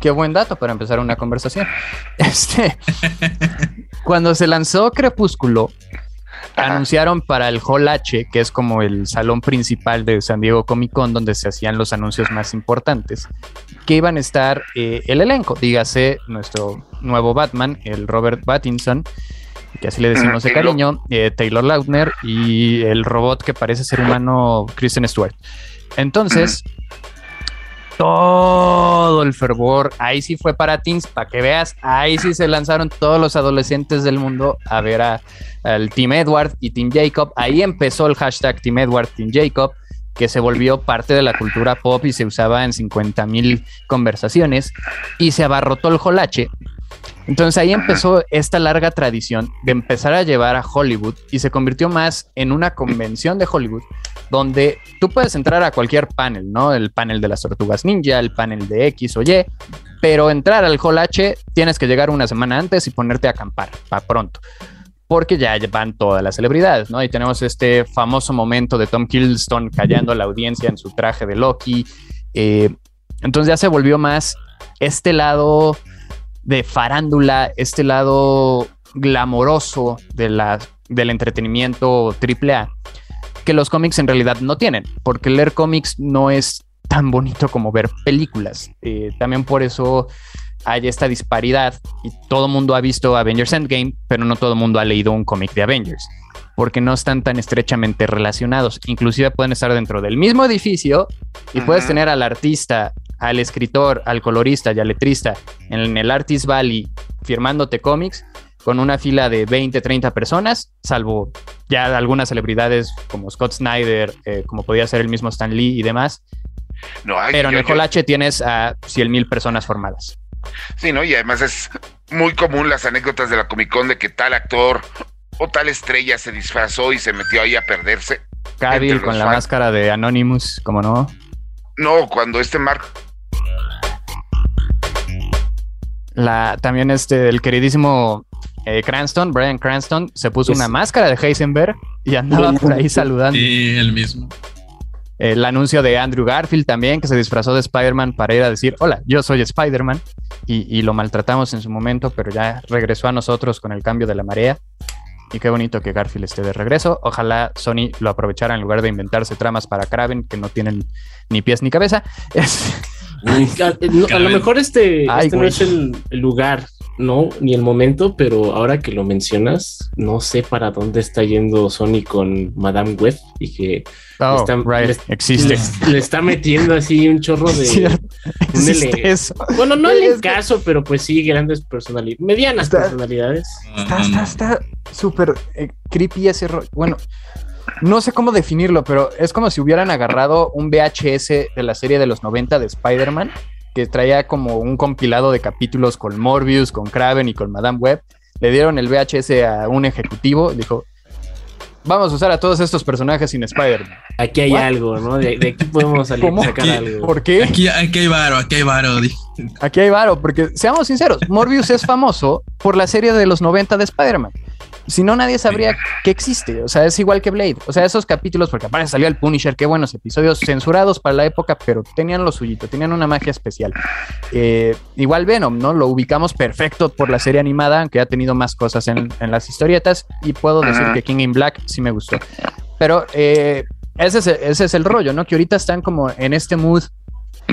qué buen dato para empezar una conversación. Este, cuando se lanzó Crepúsculo, anunciaron para el Hall H, que es como el salón principal de San Diego Comic Con, donde se hacían los anuncios más importantes, que iban a estar eh, el elenco, dígase nuestro nuevo Batman, el Robert Pattinson, que así le decimos de cariño, eh, Taylor Lautner y el robot que parece ser humano, Kristen Stewart. Entonces, todo el fervor, ahí sí fue para teens, para que veas, ahí sí se lanzaron todos los adolescentes del mundo a ver al Team Edward y Team Jacob. Ahí empezó el hashtag Team Edward, Team Jacob que se volvió parte de la cultura pop y se usaba en 50 mil conversaciones y se abarrotó el jolache. Entonces ahí empezó esta larga tradición de empezar a llevar a Hollywood y se convirtió más en una convención de Hollywood donde tú puedes entrar a cualquier panel, ¿no? El panel de las tortugas ninja, el panel de X o Y, pero entrar al Hall H tienes que llegar una semana antes y ponerte a acampar para pronto porque ya van todas las celebridades, ¿no? Y tenemos este famoso momento de Tom Hiddleston callando a la audiencia en su traje de Loki. Eh, entonces ya se volvió más este lado de farándula, este lado glamoroso de la, del entretenimiento AAA, que los cómics en realidad no tienen, porque leer cómics no es tan bonito como ver películas. Eh, también por eso hay esta disparidad y todo el mundo ha visto Avengers Endgame, pero no todo el mundo ha leído un cómic de Avengers, porque no están tan estrechamente relacionados. Inclusive pueden estar dentro del mismo edificio y puedes tener al artista, al escritor, al colorista y al letrista en el Artist Valley firmándote cómics con una fila de 20, 30 personas, salvo ya algunas celebridades como Scott Snyder, eh, como podía ser el mismo Stan Lee y demás. No, Pero en el Colache tienes a 100 mil personas formadas. Sí, ¿no? Y además es muy común las anécdotas de la Comic Con de que tal actor o tal estrella se disfrazó y se metió ahí a perderse. Cavill con la máscara de Anonymous, ¿cómo no? No, cuando este Mark. La, también este, el queridísimo eh, Cranston, Brian Cranston, se puso una máscara de Heisenberg y andaba por ahí saludando. Sí, el mismo. El anuncio de Andrew Garfield también, que se disfrazó de Spider-Man para ir a decir, hola, yo soy Spider-Man. Y, lo maltratamos en su momento, pero ya regresó a nosotros con el cambio de la marea. Y qué bonito que Garfield esté de regreso. Ojalá Sony lo aprovechara en lugar de inventarse tramas para Kraven que no tienen ni pies ni cabeza. a, lo mejor este, este no es el, lugar no, ni el momento, pero ahora que lo mencionas, no sé para dónde está yendo Sony con Madame Web y que oh, le, existe. Le, está metiendo así un chorro de Bueno, no el caso, pero pues sí, grandes personalidades, medianas personalidades. Está, está, súper eh, creepy ese rollo. Bueno, no sé cómo definirlo, pero es como si hubieran agarrado un VHS de la serie de los 90 de Spider-Man que traía como un compilado de capítulos con Morbius, con Kraven y con Madame Web. Le dieron el VHS a un ejecutivo y dijo, vamos a usar a todos estos personajes sin Spider-Man. Aquí hay algo, ¿no? De, aquí podemos salir, sacar algo. ¿Por qué? Aquí, aquí hay varo, aquí hay varo. Aquí hay varo, porque seamos sinceros, Morbius es famoso por la serie de los 90 de Spider-Man. Si no, nadie sabría que existe. O sea, es igual que Blade. O sea, esos capítulos, porque aparte salió el Punisher, qué buenos episodios censurados para la época, pero tenían lo suyito, tenían una magia especial. Eh, igual Venom, ¿no? Lo ubicamos perfecto por la serie animada, aunque ha tenido más cosas en, las historietas. Y puedo decir que King in Black sí me gustó. Pero eh, ese, es, ese es el rollo, ¿no? Que ahorita están como en este mood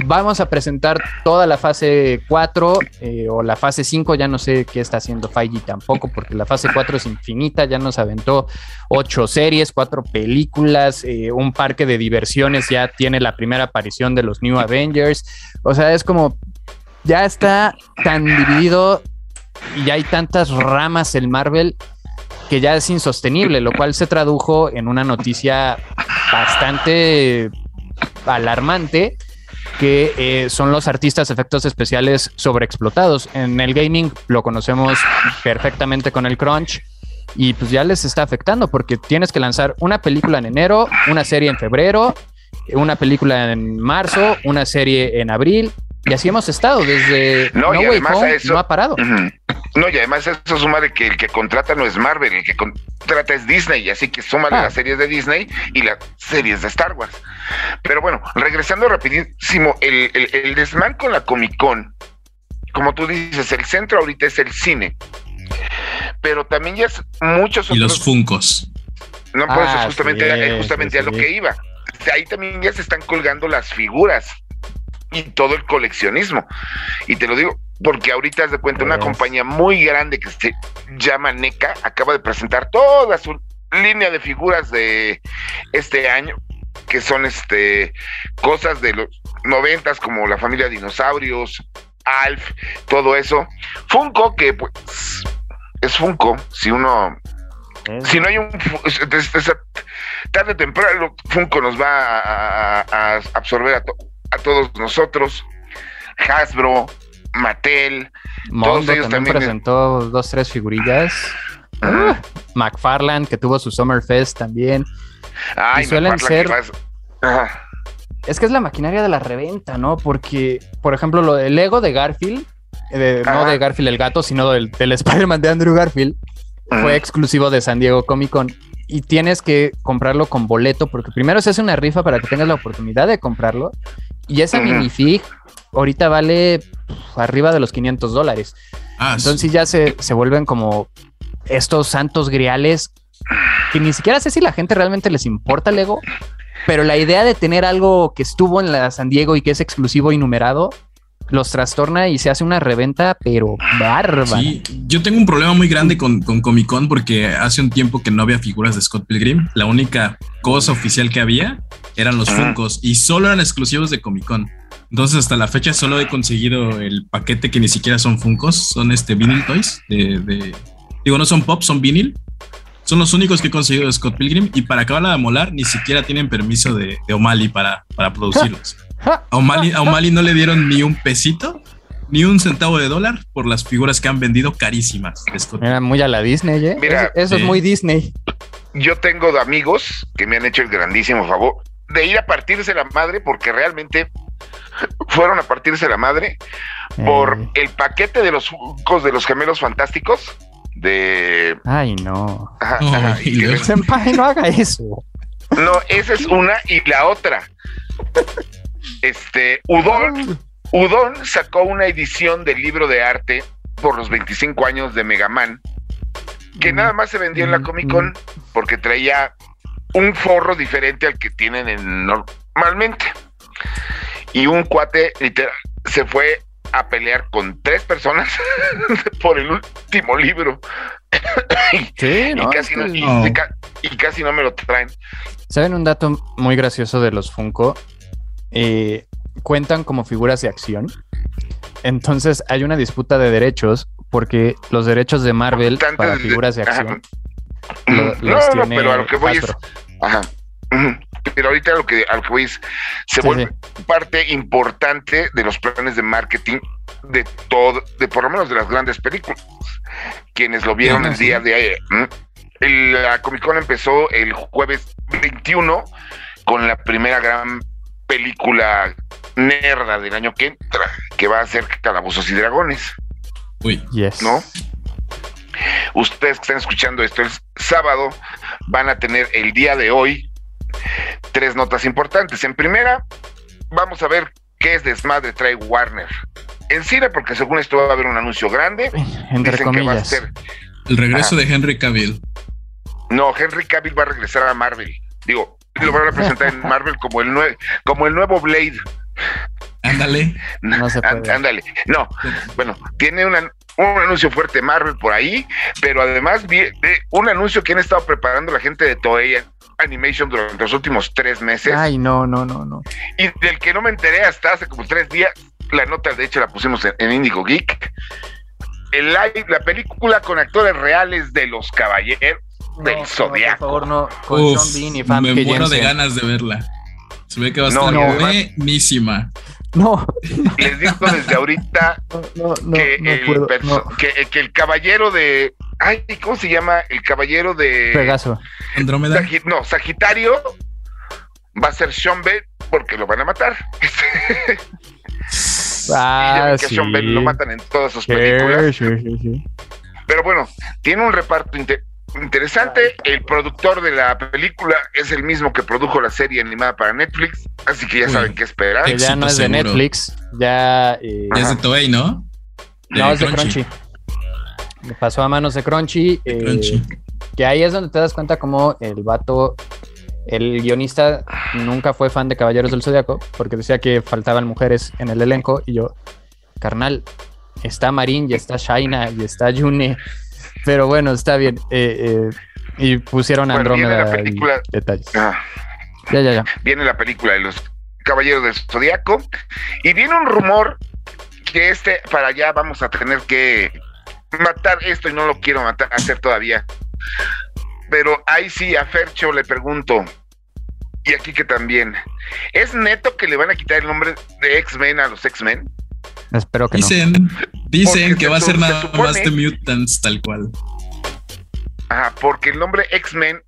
Vamos a presentar toda la fase 4 eh, o la fase 5, ya no sé qué está haciendo Feige tampoco, porque la fase 4 es infinita, ya nos aventó ocho series, cuatro películas, eh, un parque de diversiones, ya tiene la primera aparición de los New Avengers, o sea, es como, ya está tan dividido y ya hay tantas ramas el Marvel que ya es insostenible, lo cual se tradujo en una noticia bastante alarmante que eh, son los artistas efectos especiales sobreexplotados. En el gaming lo conocemos perfectamente con el crunch y pues ya les está afectando porque tienes que lanzar una película en enero, una serie en febrero, una película en marzo, una serie en abril y así hemos estado desde no, Way Home, no ha parado. No, y además eso suma de que el que contrata no es Marvel, el que contrata es Disney, así que suma ah. las series de Disney y las series de Star Wars. Pero bueno, regresando rapidísimo, el, el, desmán con la Comic Con, como tú dices, el centro ahorita es el cine, pero también ya es muchos Y los Funcos. No, pues ah, justamente, justamente a lo que iba. Ahí también ya se están colgando las figuras y todo el coleccionismo. Y te lo digo porque ahorita has de cuenta una compañía muy grande que se llama NECA acaba de presentar toda su línea de figuras de este año que son este cosas de los noventas como la familia dinosaurios, Alf, todo eso. Funko que pues es Funko, si uno si no hay un tarde o temprano Funko nos va a, absorber a, a todos nosotros, Hasbro, Mattel, Mondo ellos también, presentó dos, tres figurillas. Ah, McFarland, que tuvo su Summer Fest también. y suelen ser. Es que es la maquinaria de la reventa, ¿no? Porque, por ejemplo, lo del Lego de Garfield, eh, no de Garfield el gato, sino del, del Spider-Man de Andrew Garfield, fue exclusivo de San Diego Comic Con y tienes que comprarlo con boleto porque primero se hace una rifa para que tengas la oportunidad de comprarlo Y esa minifig ahorita vale pf, arriba de los 500 dólares. Ah, sí. Entonces ya se, se vuelven como estos santos griales que ni siquiera sé si la gente realmente les importa Lego, pero la idea de tener algo que estuvo en la San Diego y que es exclusivo y numerado los trastorna y se hace una reventa, pero bárbara. Sí, yo tengo un problema muy grande con, con Comic Con porque hace un tiempo que no había figuras de Scott Pilgrim. La única cosa oficial que había eran los. Funkos y solo eran exclusivos de Comic Con. Entonces, hasta la fecha solo he conseguido el paquete que ni siquiera son Funkos, son este vinyl toys de, de- digo, no son pop, son vinil. Son los únicos que he conseguido de Scott Pilgrim y para acabarla de molar ni siquiera tienen permiso de, de O'Malley para, para producirlos. A O'Malley, a O'Malley no le dieron ni un pesito, ni un centavo de dólar por las figuras que han vendido carísimas. Era muy a la Disney, ¿eh? Mira, eso eso es muy Disney. Yo tengo de amigos que me han hecho el grandísimo favor de ir a partirse la madre porque realmente fueron a partirse la madre por Eh, el paquete de los Funkos de los gemelos fantásticos de Ay, no. ajá, No, ajá, y y que luego- ven- Senpai, no haga eso. no, esa es una y la otra. Este Udon Udon sacó una edición del libro de arte por los 25 años de Mega Man que nada más se vendió en la Comic Con porque traía un forro diferente al que tienen en normalmente. Y un cuate literal se fue a pelear con tres personas por el último libro Sí, y, casi no, y casi no me lo traen. ¿Saben un dato muy gracioso de los Funko? Eh, cuentan como figuras de acción. Entonces hay una disputa de derechos porque los derechos de Marvel para figuras de acción lo- no, los no, tiene pero a lo que voy es, ajá. Pero ahorita lo que, a lo que voy es, se Sí, vuelve parte importante de los planes de marketing de todo, de por lo menos de las grandes películas. Quienes lo vieron el día de ayer. la Comic Con empezó el jueves 21 con la primera gran película nerda del año que entra, que va a ser Calabozos y Dragones. Uy, Yes. ¿no? Ustedes que están escuchando esto el sábado van a tener el día de hoy tres notas importantes. En primera, vamos a ver qué es desmadre trae Warner en cine, porque según esto va a haber un anuncio grande. Entre Dicen que va a comillas. ser. el regreso Ajá. de Henry Cavill. No, Henry Cavill va a regresar a Marvel. Digo, lo van a presentar en Marvel como el, nue- como el nuevo Blade. Ándale. No se puede. Ándale. No, bueno, tiene una- un anuncio fuerte Marvel por ahí, pero además vi- eh, un anuncio que han estado preparando la gente de Toei Animation durante los últimos tres meses Ay, no, no, no, no. y del que no me enteré hasta hace como tres días. La nota, de hecho, la pusimos en, en Indigo Geek. El live, la película con actores reales de los caballeros del Zodiaco. por favor, no. Con Uf, Sean Bean y me muero de ganas de verla. Se ve que va a No, estar buenísima. No, Les digo desde ahorita que, el puedo. perso- No. que, que el caballero de. Ay, ¿cómo se llama? El caballero de. Pegaso. Andrómeda. Sagi- no, Sagitario va a ser Sean Bell porque lo van a matar. Y ya Ah, ven que. Sean Bell lo matan en todas sus películas. sí, sí, sí. Pero bueno, tiene un reparto inte- interesante. El productor de la película es el mismo que produjo la serie animada para Netflix, así que ya Uy. saben qué esperar. Que ya Éxito no es de. Netflix, ya. eh, Ya es de Toei, ¿no? no, es de Crunchy. Pasó a manos de Crunchy. De eh, Crunchy. Que ahí es donde te das cuenta como el vato, el guionista nunca fue fan de Caballeros del Zodiaco porque decía que faltaban mujeres en el elenco y yo, carnal, está Marín y está Shaina y está Yune, pero bueno, está bien. eh, eh, y pusieron a Bueno, Andrómeda la y película- detalles. Ah, Ya, ya, ya. viene la película de los Caballeros del Zodiaco y viene un rumor que este para allá vamos a tener que matar esto y no lo quiero matar hacer todavía. Pero ahí sí a Fercho le pregunto y aquí que también es neto que le van a quitar el nombre de X-Men a los X-Men. Espero que no. Dicen, dicen Porque que va a ser se nada supone- más de Mutants tal cual. Ajá, porque el nombre X-Men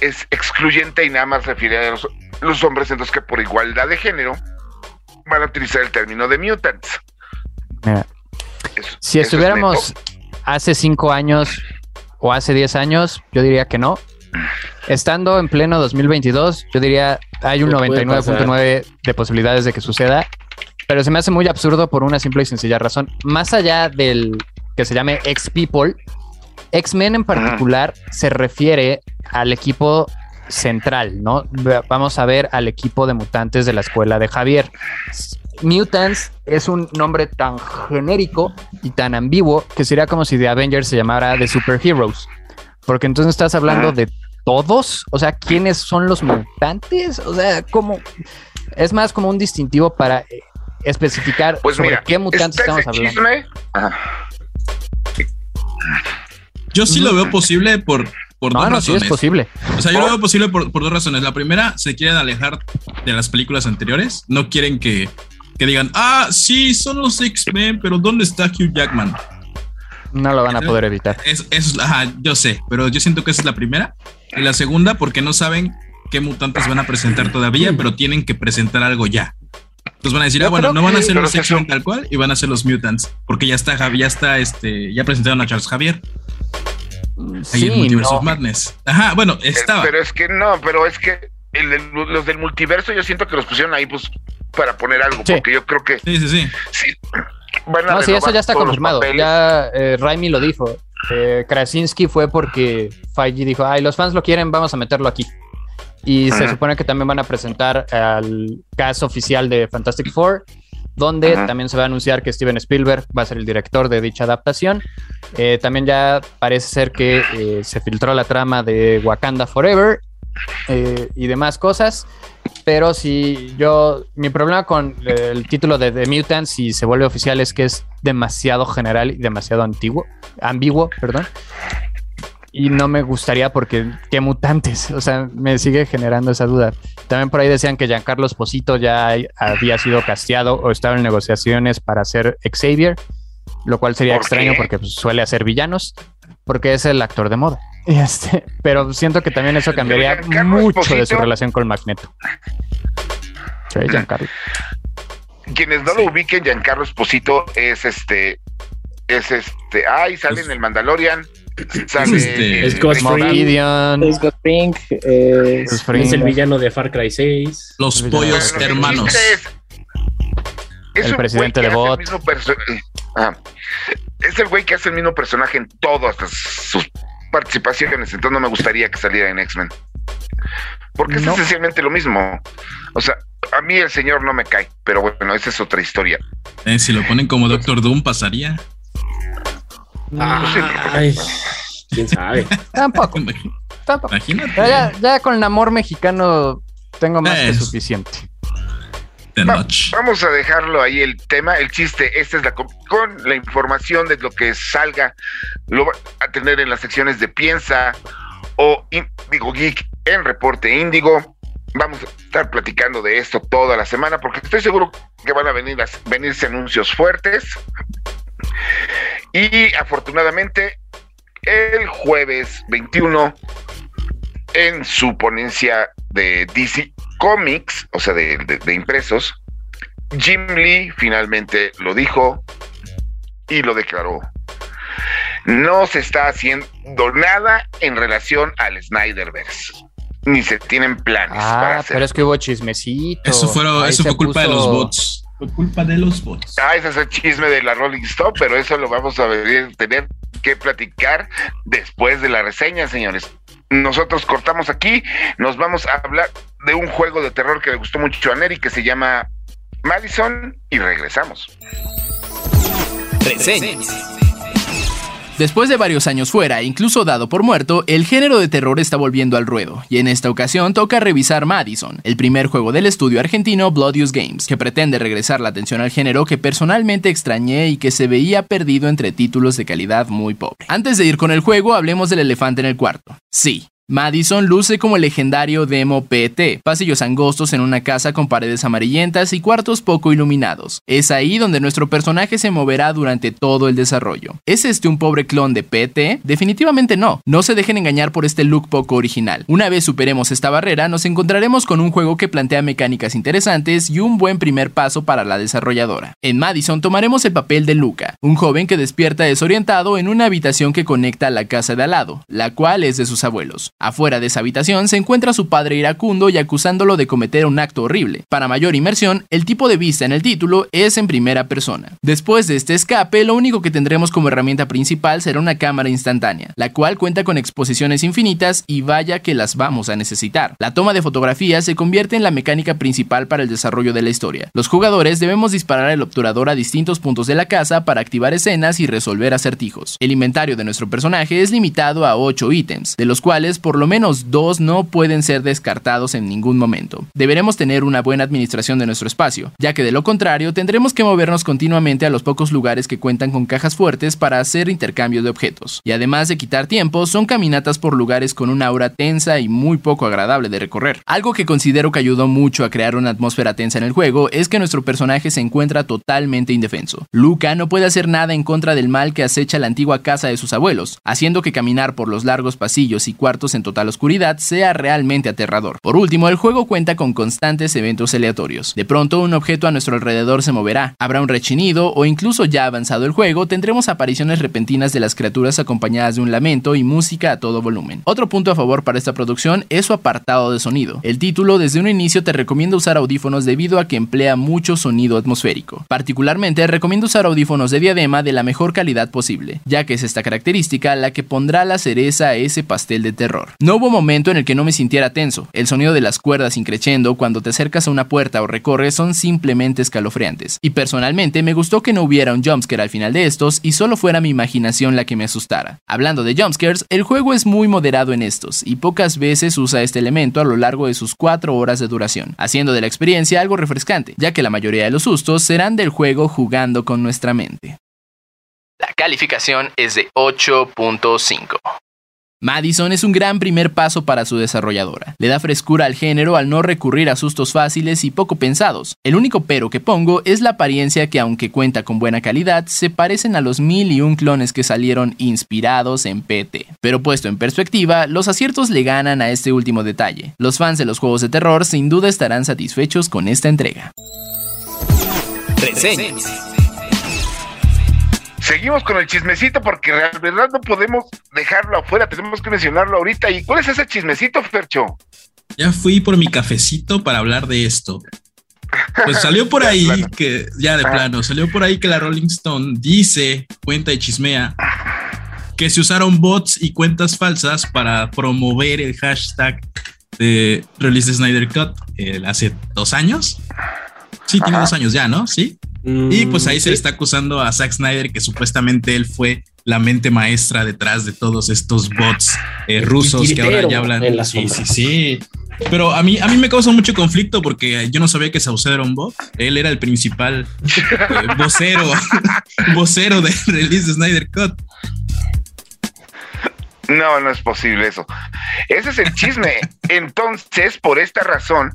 es excluyente y nada más refiere a los, los hombres, entonces que por igualdad de género van a utilizar el término de mutants. Mira, Eso- Si eso estuviéramos hace cinco años o hace diez años, yo diría que no, estando en pleno 2022, yo diría hay un Pues puede 99.9 de posibilidades de que suceda, pero se me hace muy absurdo por una simple y sencilla razón. Más allá del que se llame X-People, X-Men en particular se refiere al equipo central, ¿no? Vamos a ver al equipo de mutantes de la escuela de Javier. Mutants es un nombre tan genérico y tan ambiguo que sería como si The Avengers se llamara The Superheroes. Porque entonces estás hablando Ah. de todos, o sea, ¿quiénes son los mutantes? O sea, como es más como un distintivo para especificar Pues sobre mira, qué mutantes estamos hablando. chisme. Ajá. Yo sí lo veo posible por, por No, dos no, sí razones. es posible. O sea, yo lo veo posible por, por dos razones. La primera, se quieren alejar de las películas anteriores. No quieren que, que digan, ah, sí, son los X-Men, pero ¿dónde está Hugh Jackman? No lo van a poder evitar. Es, es, ajá, yo sé, pero yo siento que esa es la primera. Y la segunda, porque no saben qué mutantes van a presentar todavía, pero tienen que presentar algo ya. Entonces van a decir, Yo ah, bueno, no van a ser los. X-Men tal cual y van a ser los mutants, porque ya está, ya está, este, ya presentaron a Charles Javier ahí Sí, en Multiverse of. Madness. Ajá, bueno, Eh, estaba. Pero es que no, pero es que el los del multiverso yo siento que los pusieron ahí pues para poner algo, Sí. porque yo creo que Sí, sí, sí. sí. Van a No, sí, eso ya está confirmado. Ya eh, Raimi lo dijo. Eh, Krasinski fue porque Feige dijo, ay, los fans lo quieren, vamos a meterlo aquí. Y se supone que también van a presentar al cast oficial de Fantastic Four, donde también se va a anunciar que Steven Spielberg va a ser el director de dicha adaptación. Eh, también ya parece ser que eh, se filtró la trama de Wakanda Forever eh, y demás cosas. Pero si yo, mi problema con eh, el título de The Mutants, si se vuelve oficial, es que es demasiado general y demasiado antiguo, ambiguo, perdón. Y no me gustaría porque, ¿qué mutantes? O sea, me sigue generando esa duda. También por ahí decían que Giancarlo Esposito ya había sido casteado o estaba en negociaciones para ser Xavier, lo cual sería ¿Por extraño qué? porque pues, suele hacer villanos, porque es el actor de moda. Este, pero siento que también eso cambiaría mucho de su relación con Magneto. Sí, Giancarlo. Quienes no lo ubiquen, Giancarlo Esposito es este es este, ay, sale en el Mandalorian, sale Este, Es Ghost. Gideon, Es Ghost Spring, es, el villano de Far Cry 6. Los pollos hermanos. es- es El presidente güey que de hace Bot. el mismo perso- ajá. Es el güey que hace el mismo personaje en todas sus participaciones, entonces no me gustaría que saliera en X-Men. Porque es esencialmente lo mismo. O sea, a mí el señor no me cae, pero bueno, esa es otra historia. Eh, si lo ponen como Doctor Doom, pasaría. Ay, quién sabe. tampoco, tampoco. Imagínate. Ya, ya con el amor mexicano tengo más que suficiente. Va-. Vamos a dejarlo ahí el tema, el chiste, esta es la co- con la información de lo que salga, lo va a tener en las secciones de Piensa o Indigo Geek en Reporte Índigo. Vamos a estar platicando de esto toda la semana porque estoy seguro que van a venir las- venirse anuncios fuertes. Y afortunadamente el jueves 21 en su ponencia de DC Comics, o sea, de, de- de impresos, Jim Lee finalmente lo dijo y lo declaró. No se está haciendo nada en relación al Snyderverse. Ni se tienen planes para Ah, hacer. pero es que hubo chismecito. Eso, fueron, fue culpa de los bots. Fue culpa de los bots. Ah, ese es el chisme de la Rolling Stone, pero eso lo vamos a ver- tener que platicar después de la reseña, señores. Nosotros cortamos aquí, nos vamos a hablar de un juego de terror que le gustó mucho a Neri que se llama Madison y regresamos. Después de varios años fuera, incluso dado por muerto, el género de terror está volviendo al ruedo, y en esta ocasión toca revisar Madison, el primer juego del estudio argentino Bloodius Games, que pretende regresar la atención al género que personalmente extrañé y que se veía perdido entre títulos de calidad muy pobre. Antes de ir con el juego, hablemos del elefante en el cuarto. Sí, Madison luce como el legendario demo PT, pasillos angostos en una casa con paredes amarillentas y cuartos poco iluminados. Es ahí donde nuestro personaje se moverá durante todo el desarrollo. ¿Es este un pobre clon de PT? Definitivamente no. No se dejen engañar por este look poco original. Una vez superemos esta barrera, nos encontraremos con un juego que plantea mecánicas interesantes y un buen primer paso para la desarrolladora. En Madison tomaremos el papel de Luca, un joven que despierta desorientado en una habitación que conecta a la casa de al lado, la cual es de sus abuelos. Afuera de esa habitación se encuentra su padre iracundo y acusándolo de cometer un acto horrible. Para mayor inmersión, el tipo de vista en el título es en primera persona. Después de este escape, lo único que tendremos como herramienta principal será una cámara instantánea, la cual cuenta con exposiciones infinitas y vaya que las vamos a necesitar. La toma de fotografía se convierte en la mecánica principal para el desarrollo de la historia. Los jugadores debemos disparar el obturador a distintos puntos de la casa para activar escenas y resolver acertijos. El inventario de nuestro personaje es limitado a 8 ítems, de los cuales por lo menos 2 no pueden ser descartados en ningún momento. Deberemos tener una buena administración de nuestro espacio, ya que de lo contrario tendremos que movernos continuamente a los pocos lugares que cuentan con cajas fuertes para hacer intercambio de objetos. Y además de quitar tiempo, son caminatas por lugares con una aura tensa y muy poco agradable de recorrer. Algo que considero que ayudó mucho a crear una atmósfera tensa en el juego es que nuestro personaje se encuentra totalmente indefenso. Luca no puede hacer nada en contra del mal que acecha la antigua casa de sus abuelos, haciendo que caminar por los largos pasillos y cuartos en total oscuridad sea realmente aterrador. Por último, el juego cuenta con constantes eventos aleatorios. De pronto, un objeto a nuestro alrededor se moverá, habrá un rechinido o incluso ya avanzado el juego, tendremos apariciones repentinas de las criaturas acompañadas de un lamento y música a todo volumen. Otro punto a favor para esta producción es su apartado de sonido. El título desde un inicio te recomienda usar audífonos debido a que emplea mucho sonido atmosférico. Particularmente recomiendo usar audífonos de diadema de la mejor calidad posible, ya que es esta característica la que pondrá la cereza a ese pastel de terror. No hubo momento en el que no me sintiera tenso. El sonido de las cuerdas increciendo cuando te acercas a una puerta o recorres son simplemente escalofriantes. Y personalmente me gustó que no hubiera un jumpscare al final de estos y solo fuera mi imaginación la que me asustara. Hablando de jumpscares, el juego es muy moderado en estos y pocas veces usa este elemento a lo largo de sus 4 horas de duración, haciendo de la experiencia algo refrescante, ya que la mayoría de los sustos serán del juego jugando con nuestra mente. La calificación es de 8.5. Madison es un gran primer paso para su desarrolladora. Le da frescura al género al no recurrir a sustos fáciles y poco pensados. El único pero que pongo es la apariencia que aunque cuenta con buena calidad, se parecen a los mil y un clones que salieron inspirados en PT. Pero puesto en perspectiva, los aciertos le ganan a este último detalle. Los fans de los juegos de terror sin duda estarán satisfechos con esta entrega. Seguimos con el chismecito porque de verdad no podemos dejarlo afuera, tenemos que mencionarlo ahorita. ¿Y cuál es ese chismecito, Fercho? Ya fui por mi cafecito para hablar de esto. Pues salió por ahí que, ya de plano, salió por ahí que la Rolling Stone dice, cuenta y chismea, que se usaron bots y cuentas falsas para promover el hashtag de Release Snyder Cut eh, hace dos años. Sí, tiene dos años ya, ¿no? Sí. Y pues ahí se le está acusando a Zack Snyder que supuestamente él fue la mente maestra detrás de todos estos bots eh, rusos que ahora ya hablan. Sí, sí, sí. Pero a mí, a mí me causa mucho conflicto porque yo no sabía que Saucedo era un bot. Él era el principal eh, vocero, vocero de release de Snyder Cut. No, no es posible eso. Ese es el chisme. Entonces, por esta razón,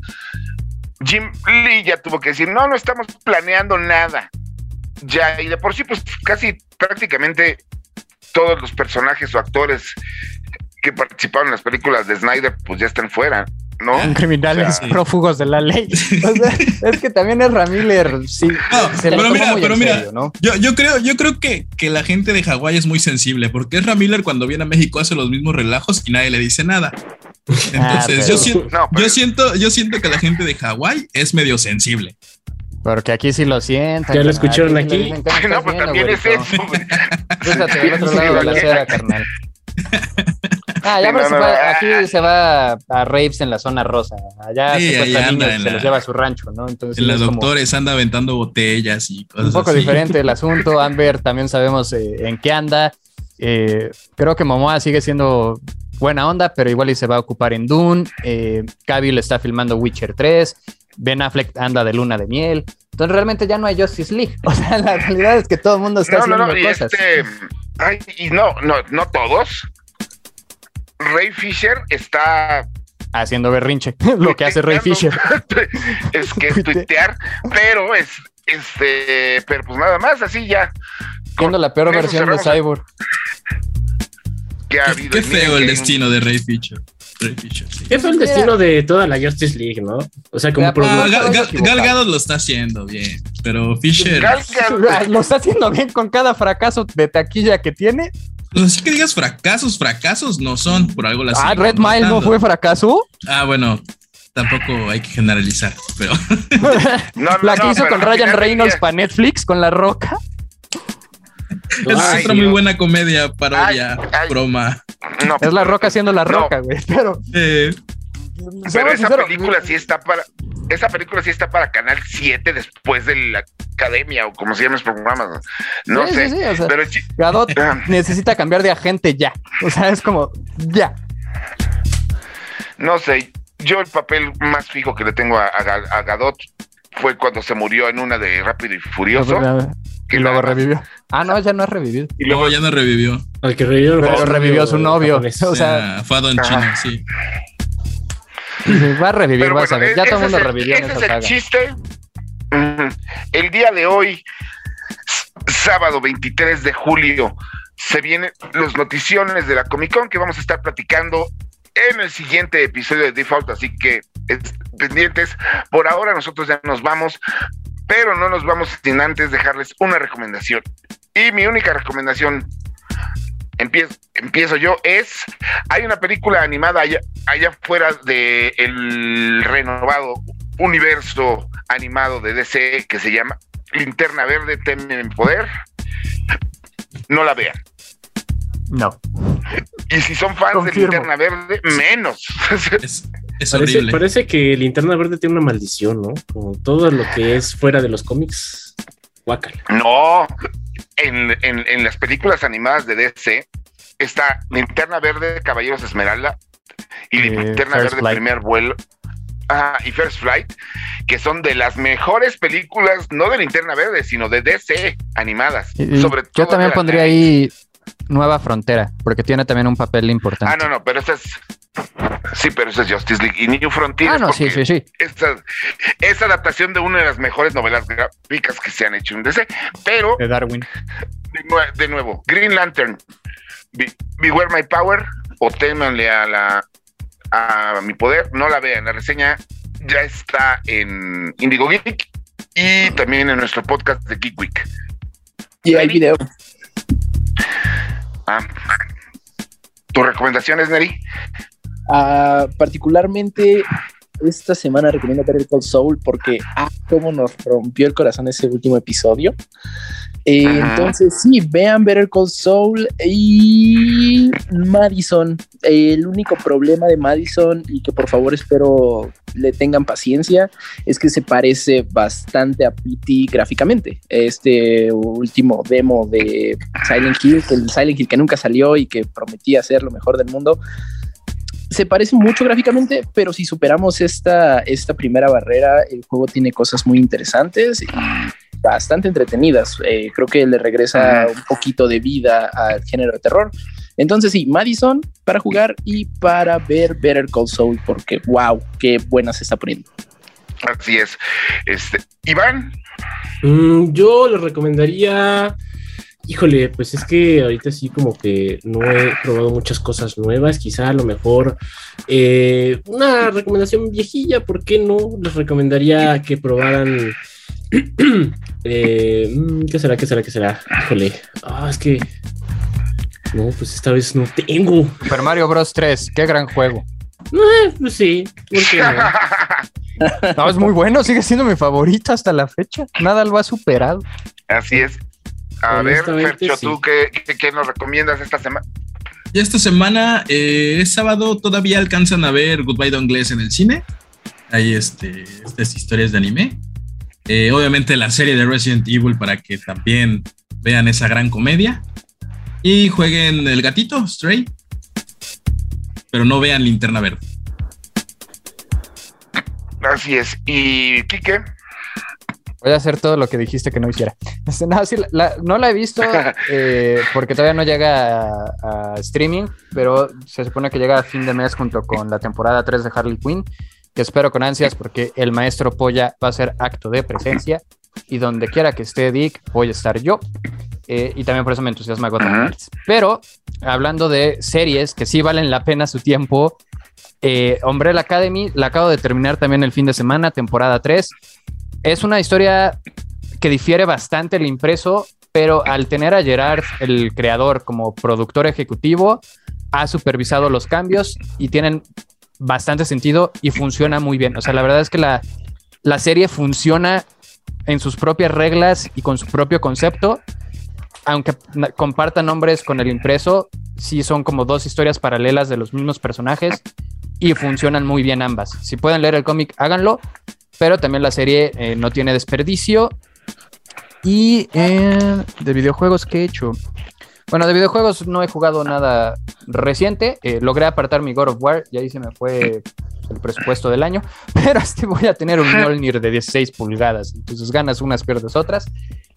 Jim Lee ya tuvo que decir, no, no estamos planeando nada. Ya, y de por sí, pues casi prácticamente todos los personajes o actores que participaron en las películas de Snyder, pues ya están fuera. ¿no? Criminales O sea, prófugos de la ley. O sea, es que también es Ramiller, sí. No, se lo pero mira, muy pero en mira, serio, ¿no? yo, yo creo, yo creo que, que la gente de Hawái es muy sensible, porque Ezra Miller cuando viene a México hace los mismos relajos y nadie le dice nada. Entonces, Ah, pero- yo, siento, No, pero- yo siento, yo siento que la gente de Hawái es medio sensible. Porque aquí sí lo sientan. Ya lo escucharon aquí. le dicen, ¿cómo no, estás pues viendo, también es eso. güey. Crúzate del otro lado de la acera, carnal. Ah, ya Sí, no, se no, va- no. aquí se va a raves en la zona rosa. Allá Sí, secuestra allá anda niños se la- los lleva a su rancho, ¿no? Entonces En las es como doctores anda aventando botellas y cosas un poco así. diferente el asunto. Amber también sabemos eh, en qué anda. Eh, creo que Momoa sigue siendo buena onda, pero igual y se va a ocupar en Dune. Eh, Cavill está filmando Witcher 3. Ben Affleck anda de luna de miel. Entonces realmente ya no hay Justice League. O sea, la realidad es que todo el mundo está No, no, haciendo no, y cosas. este, ay, y no, no, no todos. Ray Fisher está Haciendo berrinche. Lo que hace Ray Fisher. es que es tuitear, pero es este, pero pues nada más, así ya. Siendo la peor versión de. Cyborg. Que ha Qué, habido feo el destino de Ray Fisher. Ray Fisher, sí. ¿Qué fue el destino de toda la Justice League, no? O sea, como Ah, Gal, Gal- equivocado. Gal Gadot lo está haciendo bien, pero Fisher. Gal Gadot- Lo está haciendo bien con cada fracaso de taquilla que tiene. Pues así que digas fracasos, fracasos no son, por algo las Ah, Red Mile no fue fracaso. Ah, bueno, tampoco hay que generalizar, pero No, no, La que no, hizo con Ryan Reynolds para Netflix con La Roca. Es Ay, otra muy buena comedia, parodia, Ay, ay. broma. No, Es La Roca haciendo La. Roca, güey. Pero, Eh, Pero esa película sí está para. Esa película sí está para Canal 7 después de la academia o como se llaman los programas. No Sí, sé. sí, sí, o sea, Pero Gadot Ah. necesita cambiar de agente ya. O sea, es como ya. no sé. Yo el papel más fijo que le tengo a, a Ga- a Gadot fue cuando se murió en una de Rápido y Furioso. Y luego nada revivió. Ah, no, ya no ha revivido. Y luego ya no revivió. Al que revivió, Pero revivió a su novio. japonés. O sea, Ah, fue a Don Ajá. Chino, sí. va a revivir, Pero vas a bueno, ver. Ya e- todo el mundo revivió en ese esa es el saga. chiste. El día de hoy, sábado 23 de julio, se vienen los noticiones de la Comic Con que vamos a estar platicando en el siguiente episodio de Default, así que es- pendientes. Por ahora nosotros ya nos vamos, pero no nos vamos sin antes dejarles una recomendación. Y mi única recomendación, empiezo, empiezo yo, es, hay una película animada allá, allá fuera del renovado universo animado de DC que se llama Linterna Verde, temen en poder. No la vean. No. Y si son fans Confirmo. de Linterna Verde, menos. Es, es Parece, horrible. parece que Linterna Verde tiene una maldición, ¿no? Como todo lo que es fuera de los cómics. Guácala. no, en, en- en las películas animadas de DC está Linterna Verde, Caballeros Esmeralda y Eh, Linterna First Verde, Flight. Primer Vuelo. Ah, y First Flight, que son de las mejores películas, no de Linterna Verde, sino de DC animadas. Y- todo yo también pondría ahí Nueva Frontera, porque tiene también un papel importante. Ah, no, no, pero esa es. Sí, pero esa es Justice League. Y New Frontier. Ah, es no, sí, porque sí, sí. Esta, es adaptación de una de las mejores novelas gráficas que se han hecho en DC. Pero, De Darwin. de, nue- de nuevo, Green Lantern, Be- Beware My Power, o témanle a la a mi poder, no la vean. La reseña ya está en Indigo Geek y también en nuestro podcast de Geek Week. Y hay video. Ah. ¿Tu recomendación es, Neri? Ah, particularmente esta semana recomiendo ver el Cold Soul porque, ah, cómo nos rompió el corazón ese último episodio. Eh, entonces, sí, vean Better Call Soul y Madison. El único problema de Madison, y que por favor espero le tengan paciencia, es que se parece bastante a PT gráficamente. Este último demo de Silent Hill, el Silent Hill que nunca salió y que prometía ser lo mejor del mundo, se parece mucho gráficamente, pero si superamos esta, esta primera barrera, el juego tiene cosas muy interesantes y bastante entretenidas. Eh, creo que le regresa un poquito de vida al género de terror. Entonces sí, Madison para jugar y para ver Better Call Saul, porque wow, qué buena se está poniendo. Así es. Este, Iván, Mm, yo le recomendaría. Híjole, pues es que ahorita sí como que no he probado muchas cosas nuevas, quizá a lo mejor eh, una recomendación viejilla, ¿por qué no? Les recomendaría que probaran... eh, mm, ¿Qué será? ¿Qué será? ¿Qué será? Híjole, ah, es que... No, pues esta vez no tengo. Super Mario Bros. 3, qué gran juego. Eh, pues sí, ¿por qué no? No, es muy bueno, sigue siendo mi favorito hasta la fecha. Nada lo ha superado. Así es. A ver, Fercho, sí. ¿tú qué, qué- qué nos recomiendas esta semana? Ya esta semana, eh, es sábado, todavía alcanzan a ver Goodbye Don Inglés en el cine. Hay este, estas historias de anime. Eh, obviamente la serie de Resident Evil para que también vean esa gran comedia. Y jueguen El Gatito, Stray. Pero no vean Linterna Verde. Así es. ¿Y Quique? Voy a hacer todo lo que dijiste que no hiciera. Este, No, sí, la- no la he visto eh, porque todavía no llega a, a streaming, pero se supone que llega a fin de mes junto con la temporada 3 de Harley Quinn, que espero con ansias porque el maestro Polla va a ser acto de presencia y donde quiera que esté Dick, voy a estar yo. Eh, y también por eso me entusiasma Gotham. Knights. Pero hablando de series que sí valen la pena su tiempo, eh, Umbrella Academy la acabo de terminar también el fin de semana, temporada 3. Es una historia que difiere bastante el impreso pero al tener a Gerard, el creador, como productor ejecutivo, ha supervisado los cambios y tienen bastante sentido y funciona muy bien. O sea, la verdad es que la, la serie funciona en sus propias reglas y con su propio concepto, aunque compartan nombres con el impreso, sí son como dos historias paralelas de los mismos personajes y funcionan muy bien ambas. Si pueden leer el cómic, háganlo, pero también la serie eh, no tiene desperdicio. Y eh, de videojuegos que he hecho. Bueno, de videojuegos no he jugado nada reciente. Eh, logré apartar mi God of War y ahí se me fue el presupuesto del año. Pero este voy a tener un Mjolnir de 16 pulgadas. Entonces ganas unas, pierdes otras.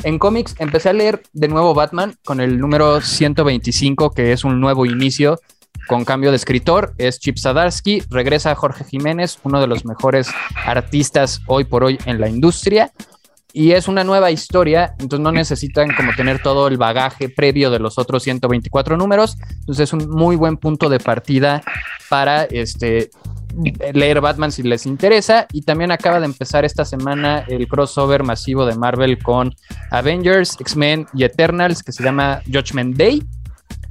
En cómics empecé a leer de nuevo Batman con el número 125, que es un nuevo inicio con cambio de escritor. Es Chip Zdarsky. Regresa Jorge Jiménez, uno de los mejores artistas hoy por hoy en la industria. Y es una nueva historia, entonces no necesitan como tener todo el bagaje previo de los otros 124 números. Entonces es un muy buen punto de partida para este, leer Batman si les interesa. Y también acaba de empezar esta semana el crossover masivo de Marvel con Avengers, X-Men y Eternals que se llama Judgment Day.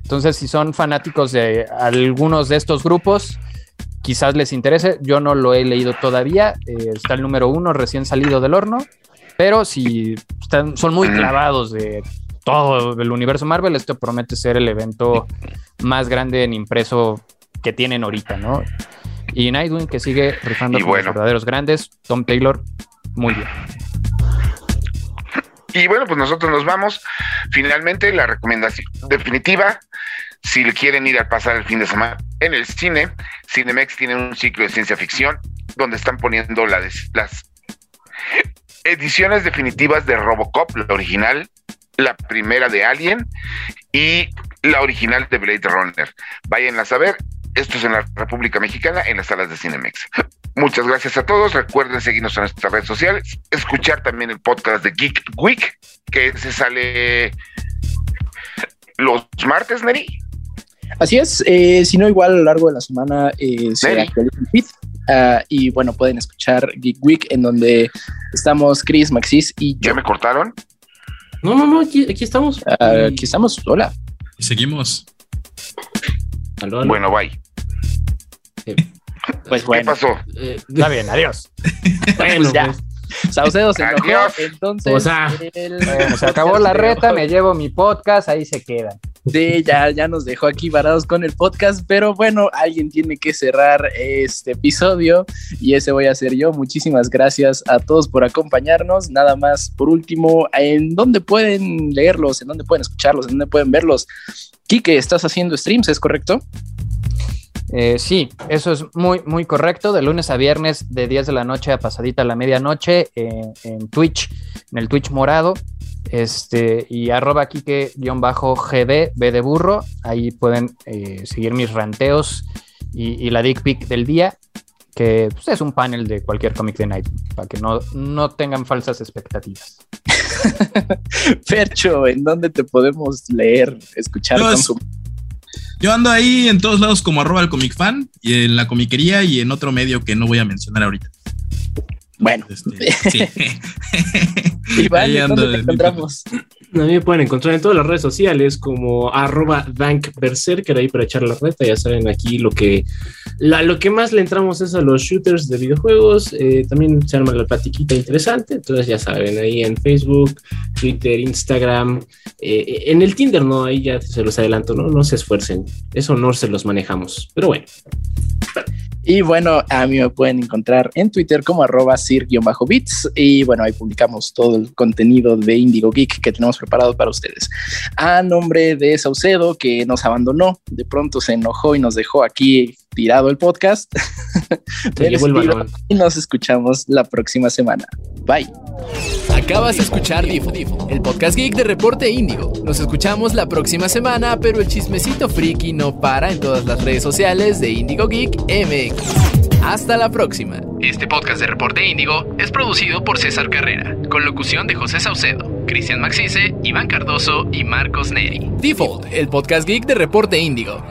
Entonces, si son fanáticos de algunos de estos grupos, quizás les interese. Yo no lo he leído todavía. Eh, está el número uno recién salido del horno. Pero si están, son muy clavados de todo el universo Marvel, esto promete ser el evento más grande en impreso que tienen ahorita, ¿no? Y Nightwing que sigue rifando Y bueno. los verdaderos grandes. Tom Taylor, muy bien. Y bueno, pues nosotros nos vamos. Finalmente, la recomendación definitiva, si quieren ir a pasar el fin de semana en el cine, Cinemex tiene un ciclo de ciencia ficción donde están poniendo las ediciones definitivas de Robocop, la original, la primera de Alien y la original de Blade Runner. Váyanlas a ver. Esto es en la República Mexicana, en las salas de Cinemex. Muchas gracias a todos. Recuerden seguirnos en nuestras redes sociales, escuchar también el podcast de Geek Week, que se sale los martes, Neri. Así es, eh, si no, igual a lo largo de la semana eh, se Neri. actualiza el feed. Ah, y bueno, pueden escuchar Geek Week, en donde estamos Chris, Maxis y yo. ¿Ya me cortaron? No, no, no, aquí, aquí estamos. Ah, aquí estamos, hola. Y seguimos. Aló, aló. Bueno, bye. Pues ¿Qué bueno, pasó? Eh, Está bien, adiós. bueno, Pues ya. pues, Saucedo se enojó, Adiós. entonces. O sea, el- Bueno, se acabó la reta, me llevo mi podcast, ahí se quedan. Sí, ya, ya nos dejó aquí varados con el podcast, pero bueno, alguien tiene que cerrar este episodio y ese voy a ser yo. Muchísimas gracias a todos por acompañarnos. Nada más, por último, ¿en dónde pueden leerlos? ¿En dónde pueden escucharlos? ¿En dónde pueden verlos? Kike, estás haciendo streams, ¿es correcto? Eh, sí, eso es muy, muy correcto. De lunes a viernes, de 10 de la noche a pasadita a la medianoche, eh, en Twitch, en el Twitch morado. Este, y arroba Kike-GD, B de burro. Ahí pueden eh, seguir mis ranteos y, y la dick pic del día, que pues, es un panel de cualquier cómic de Night, para que no, no tengan falsas expectativas. Fercho, ¿en dónde te podemos leer, escuchar, consumir? Yo ando ahí en todos lados como arroba el comic fan y en la comiquería y en otro medio que no voy a mencionar ahorita. Bueno, Este, sí. Iván, ahí ¿en ando dónde te en encontramos? A mí me pueden encontrar en todas las redes sociales como arroba dankberserker ahí para echar la reta. Ya saben aquí lo que la, lo que más le entramos es a los shooters de videojuegos. Eh, también se arma la platiquita interesante. Entonces ya saben, ahí en Facebook, Twitter, Instagram, eh, en el Tinder no, ahí ya se los adelanto, no, no se esfuercen. Eso no se los manejamos. Pero bueno, Y bueno, a mí me pueden encontrar en Twitter como arroba sir-bits y bueno, ahí publicamos todo el contenido de Indigo Geek que tenemos preparado para ustedes. A nombre de Saucedo, que nos abandonó, de pronto se enojó y nos dejó aquí tirado el podcast. se Me llevó el balón. y nos escuchamos la próxima semana. Bye. Acabas de escuchar Difo, el podcast geek de Reporte Índigo. Nos escuchamos la próxima semana, pero el chismecito friki no para en todas las redes sociales de Índigo Geek MX. Hasta la próxima. Este podcast de Reporte Índigo es producido por César Carrera, con locución de José Saucedo, Cristian Maxice, Iván Cardoso y Marcos Neri. Default, el podcast geek de Reporte Índigo.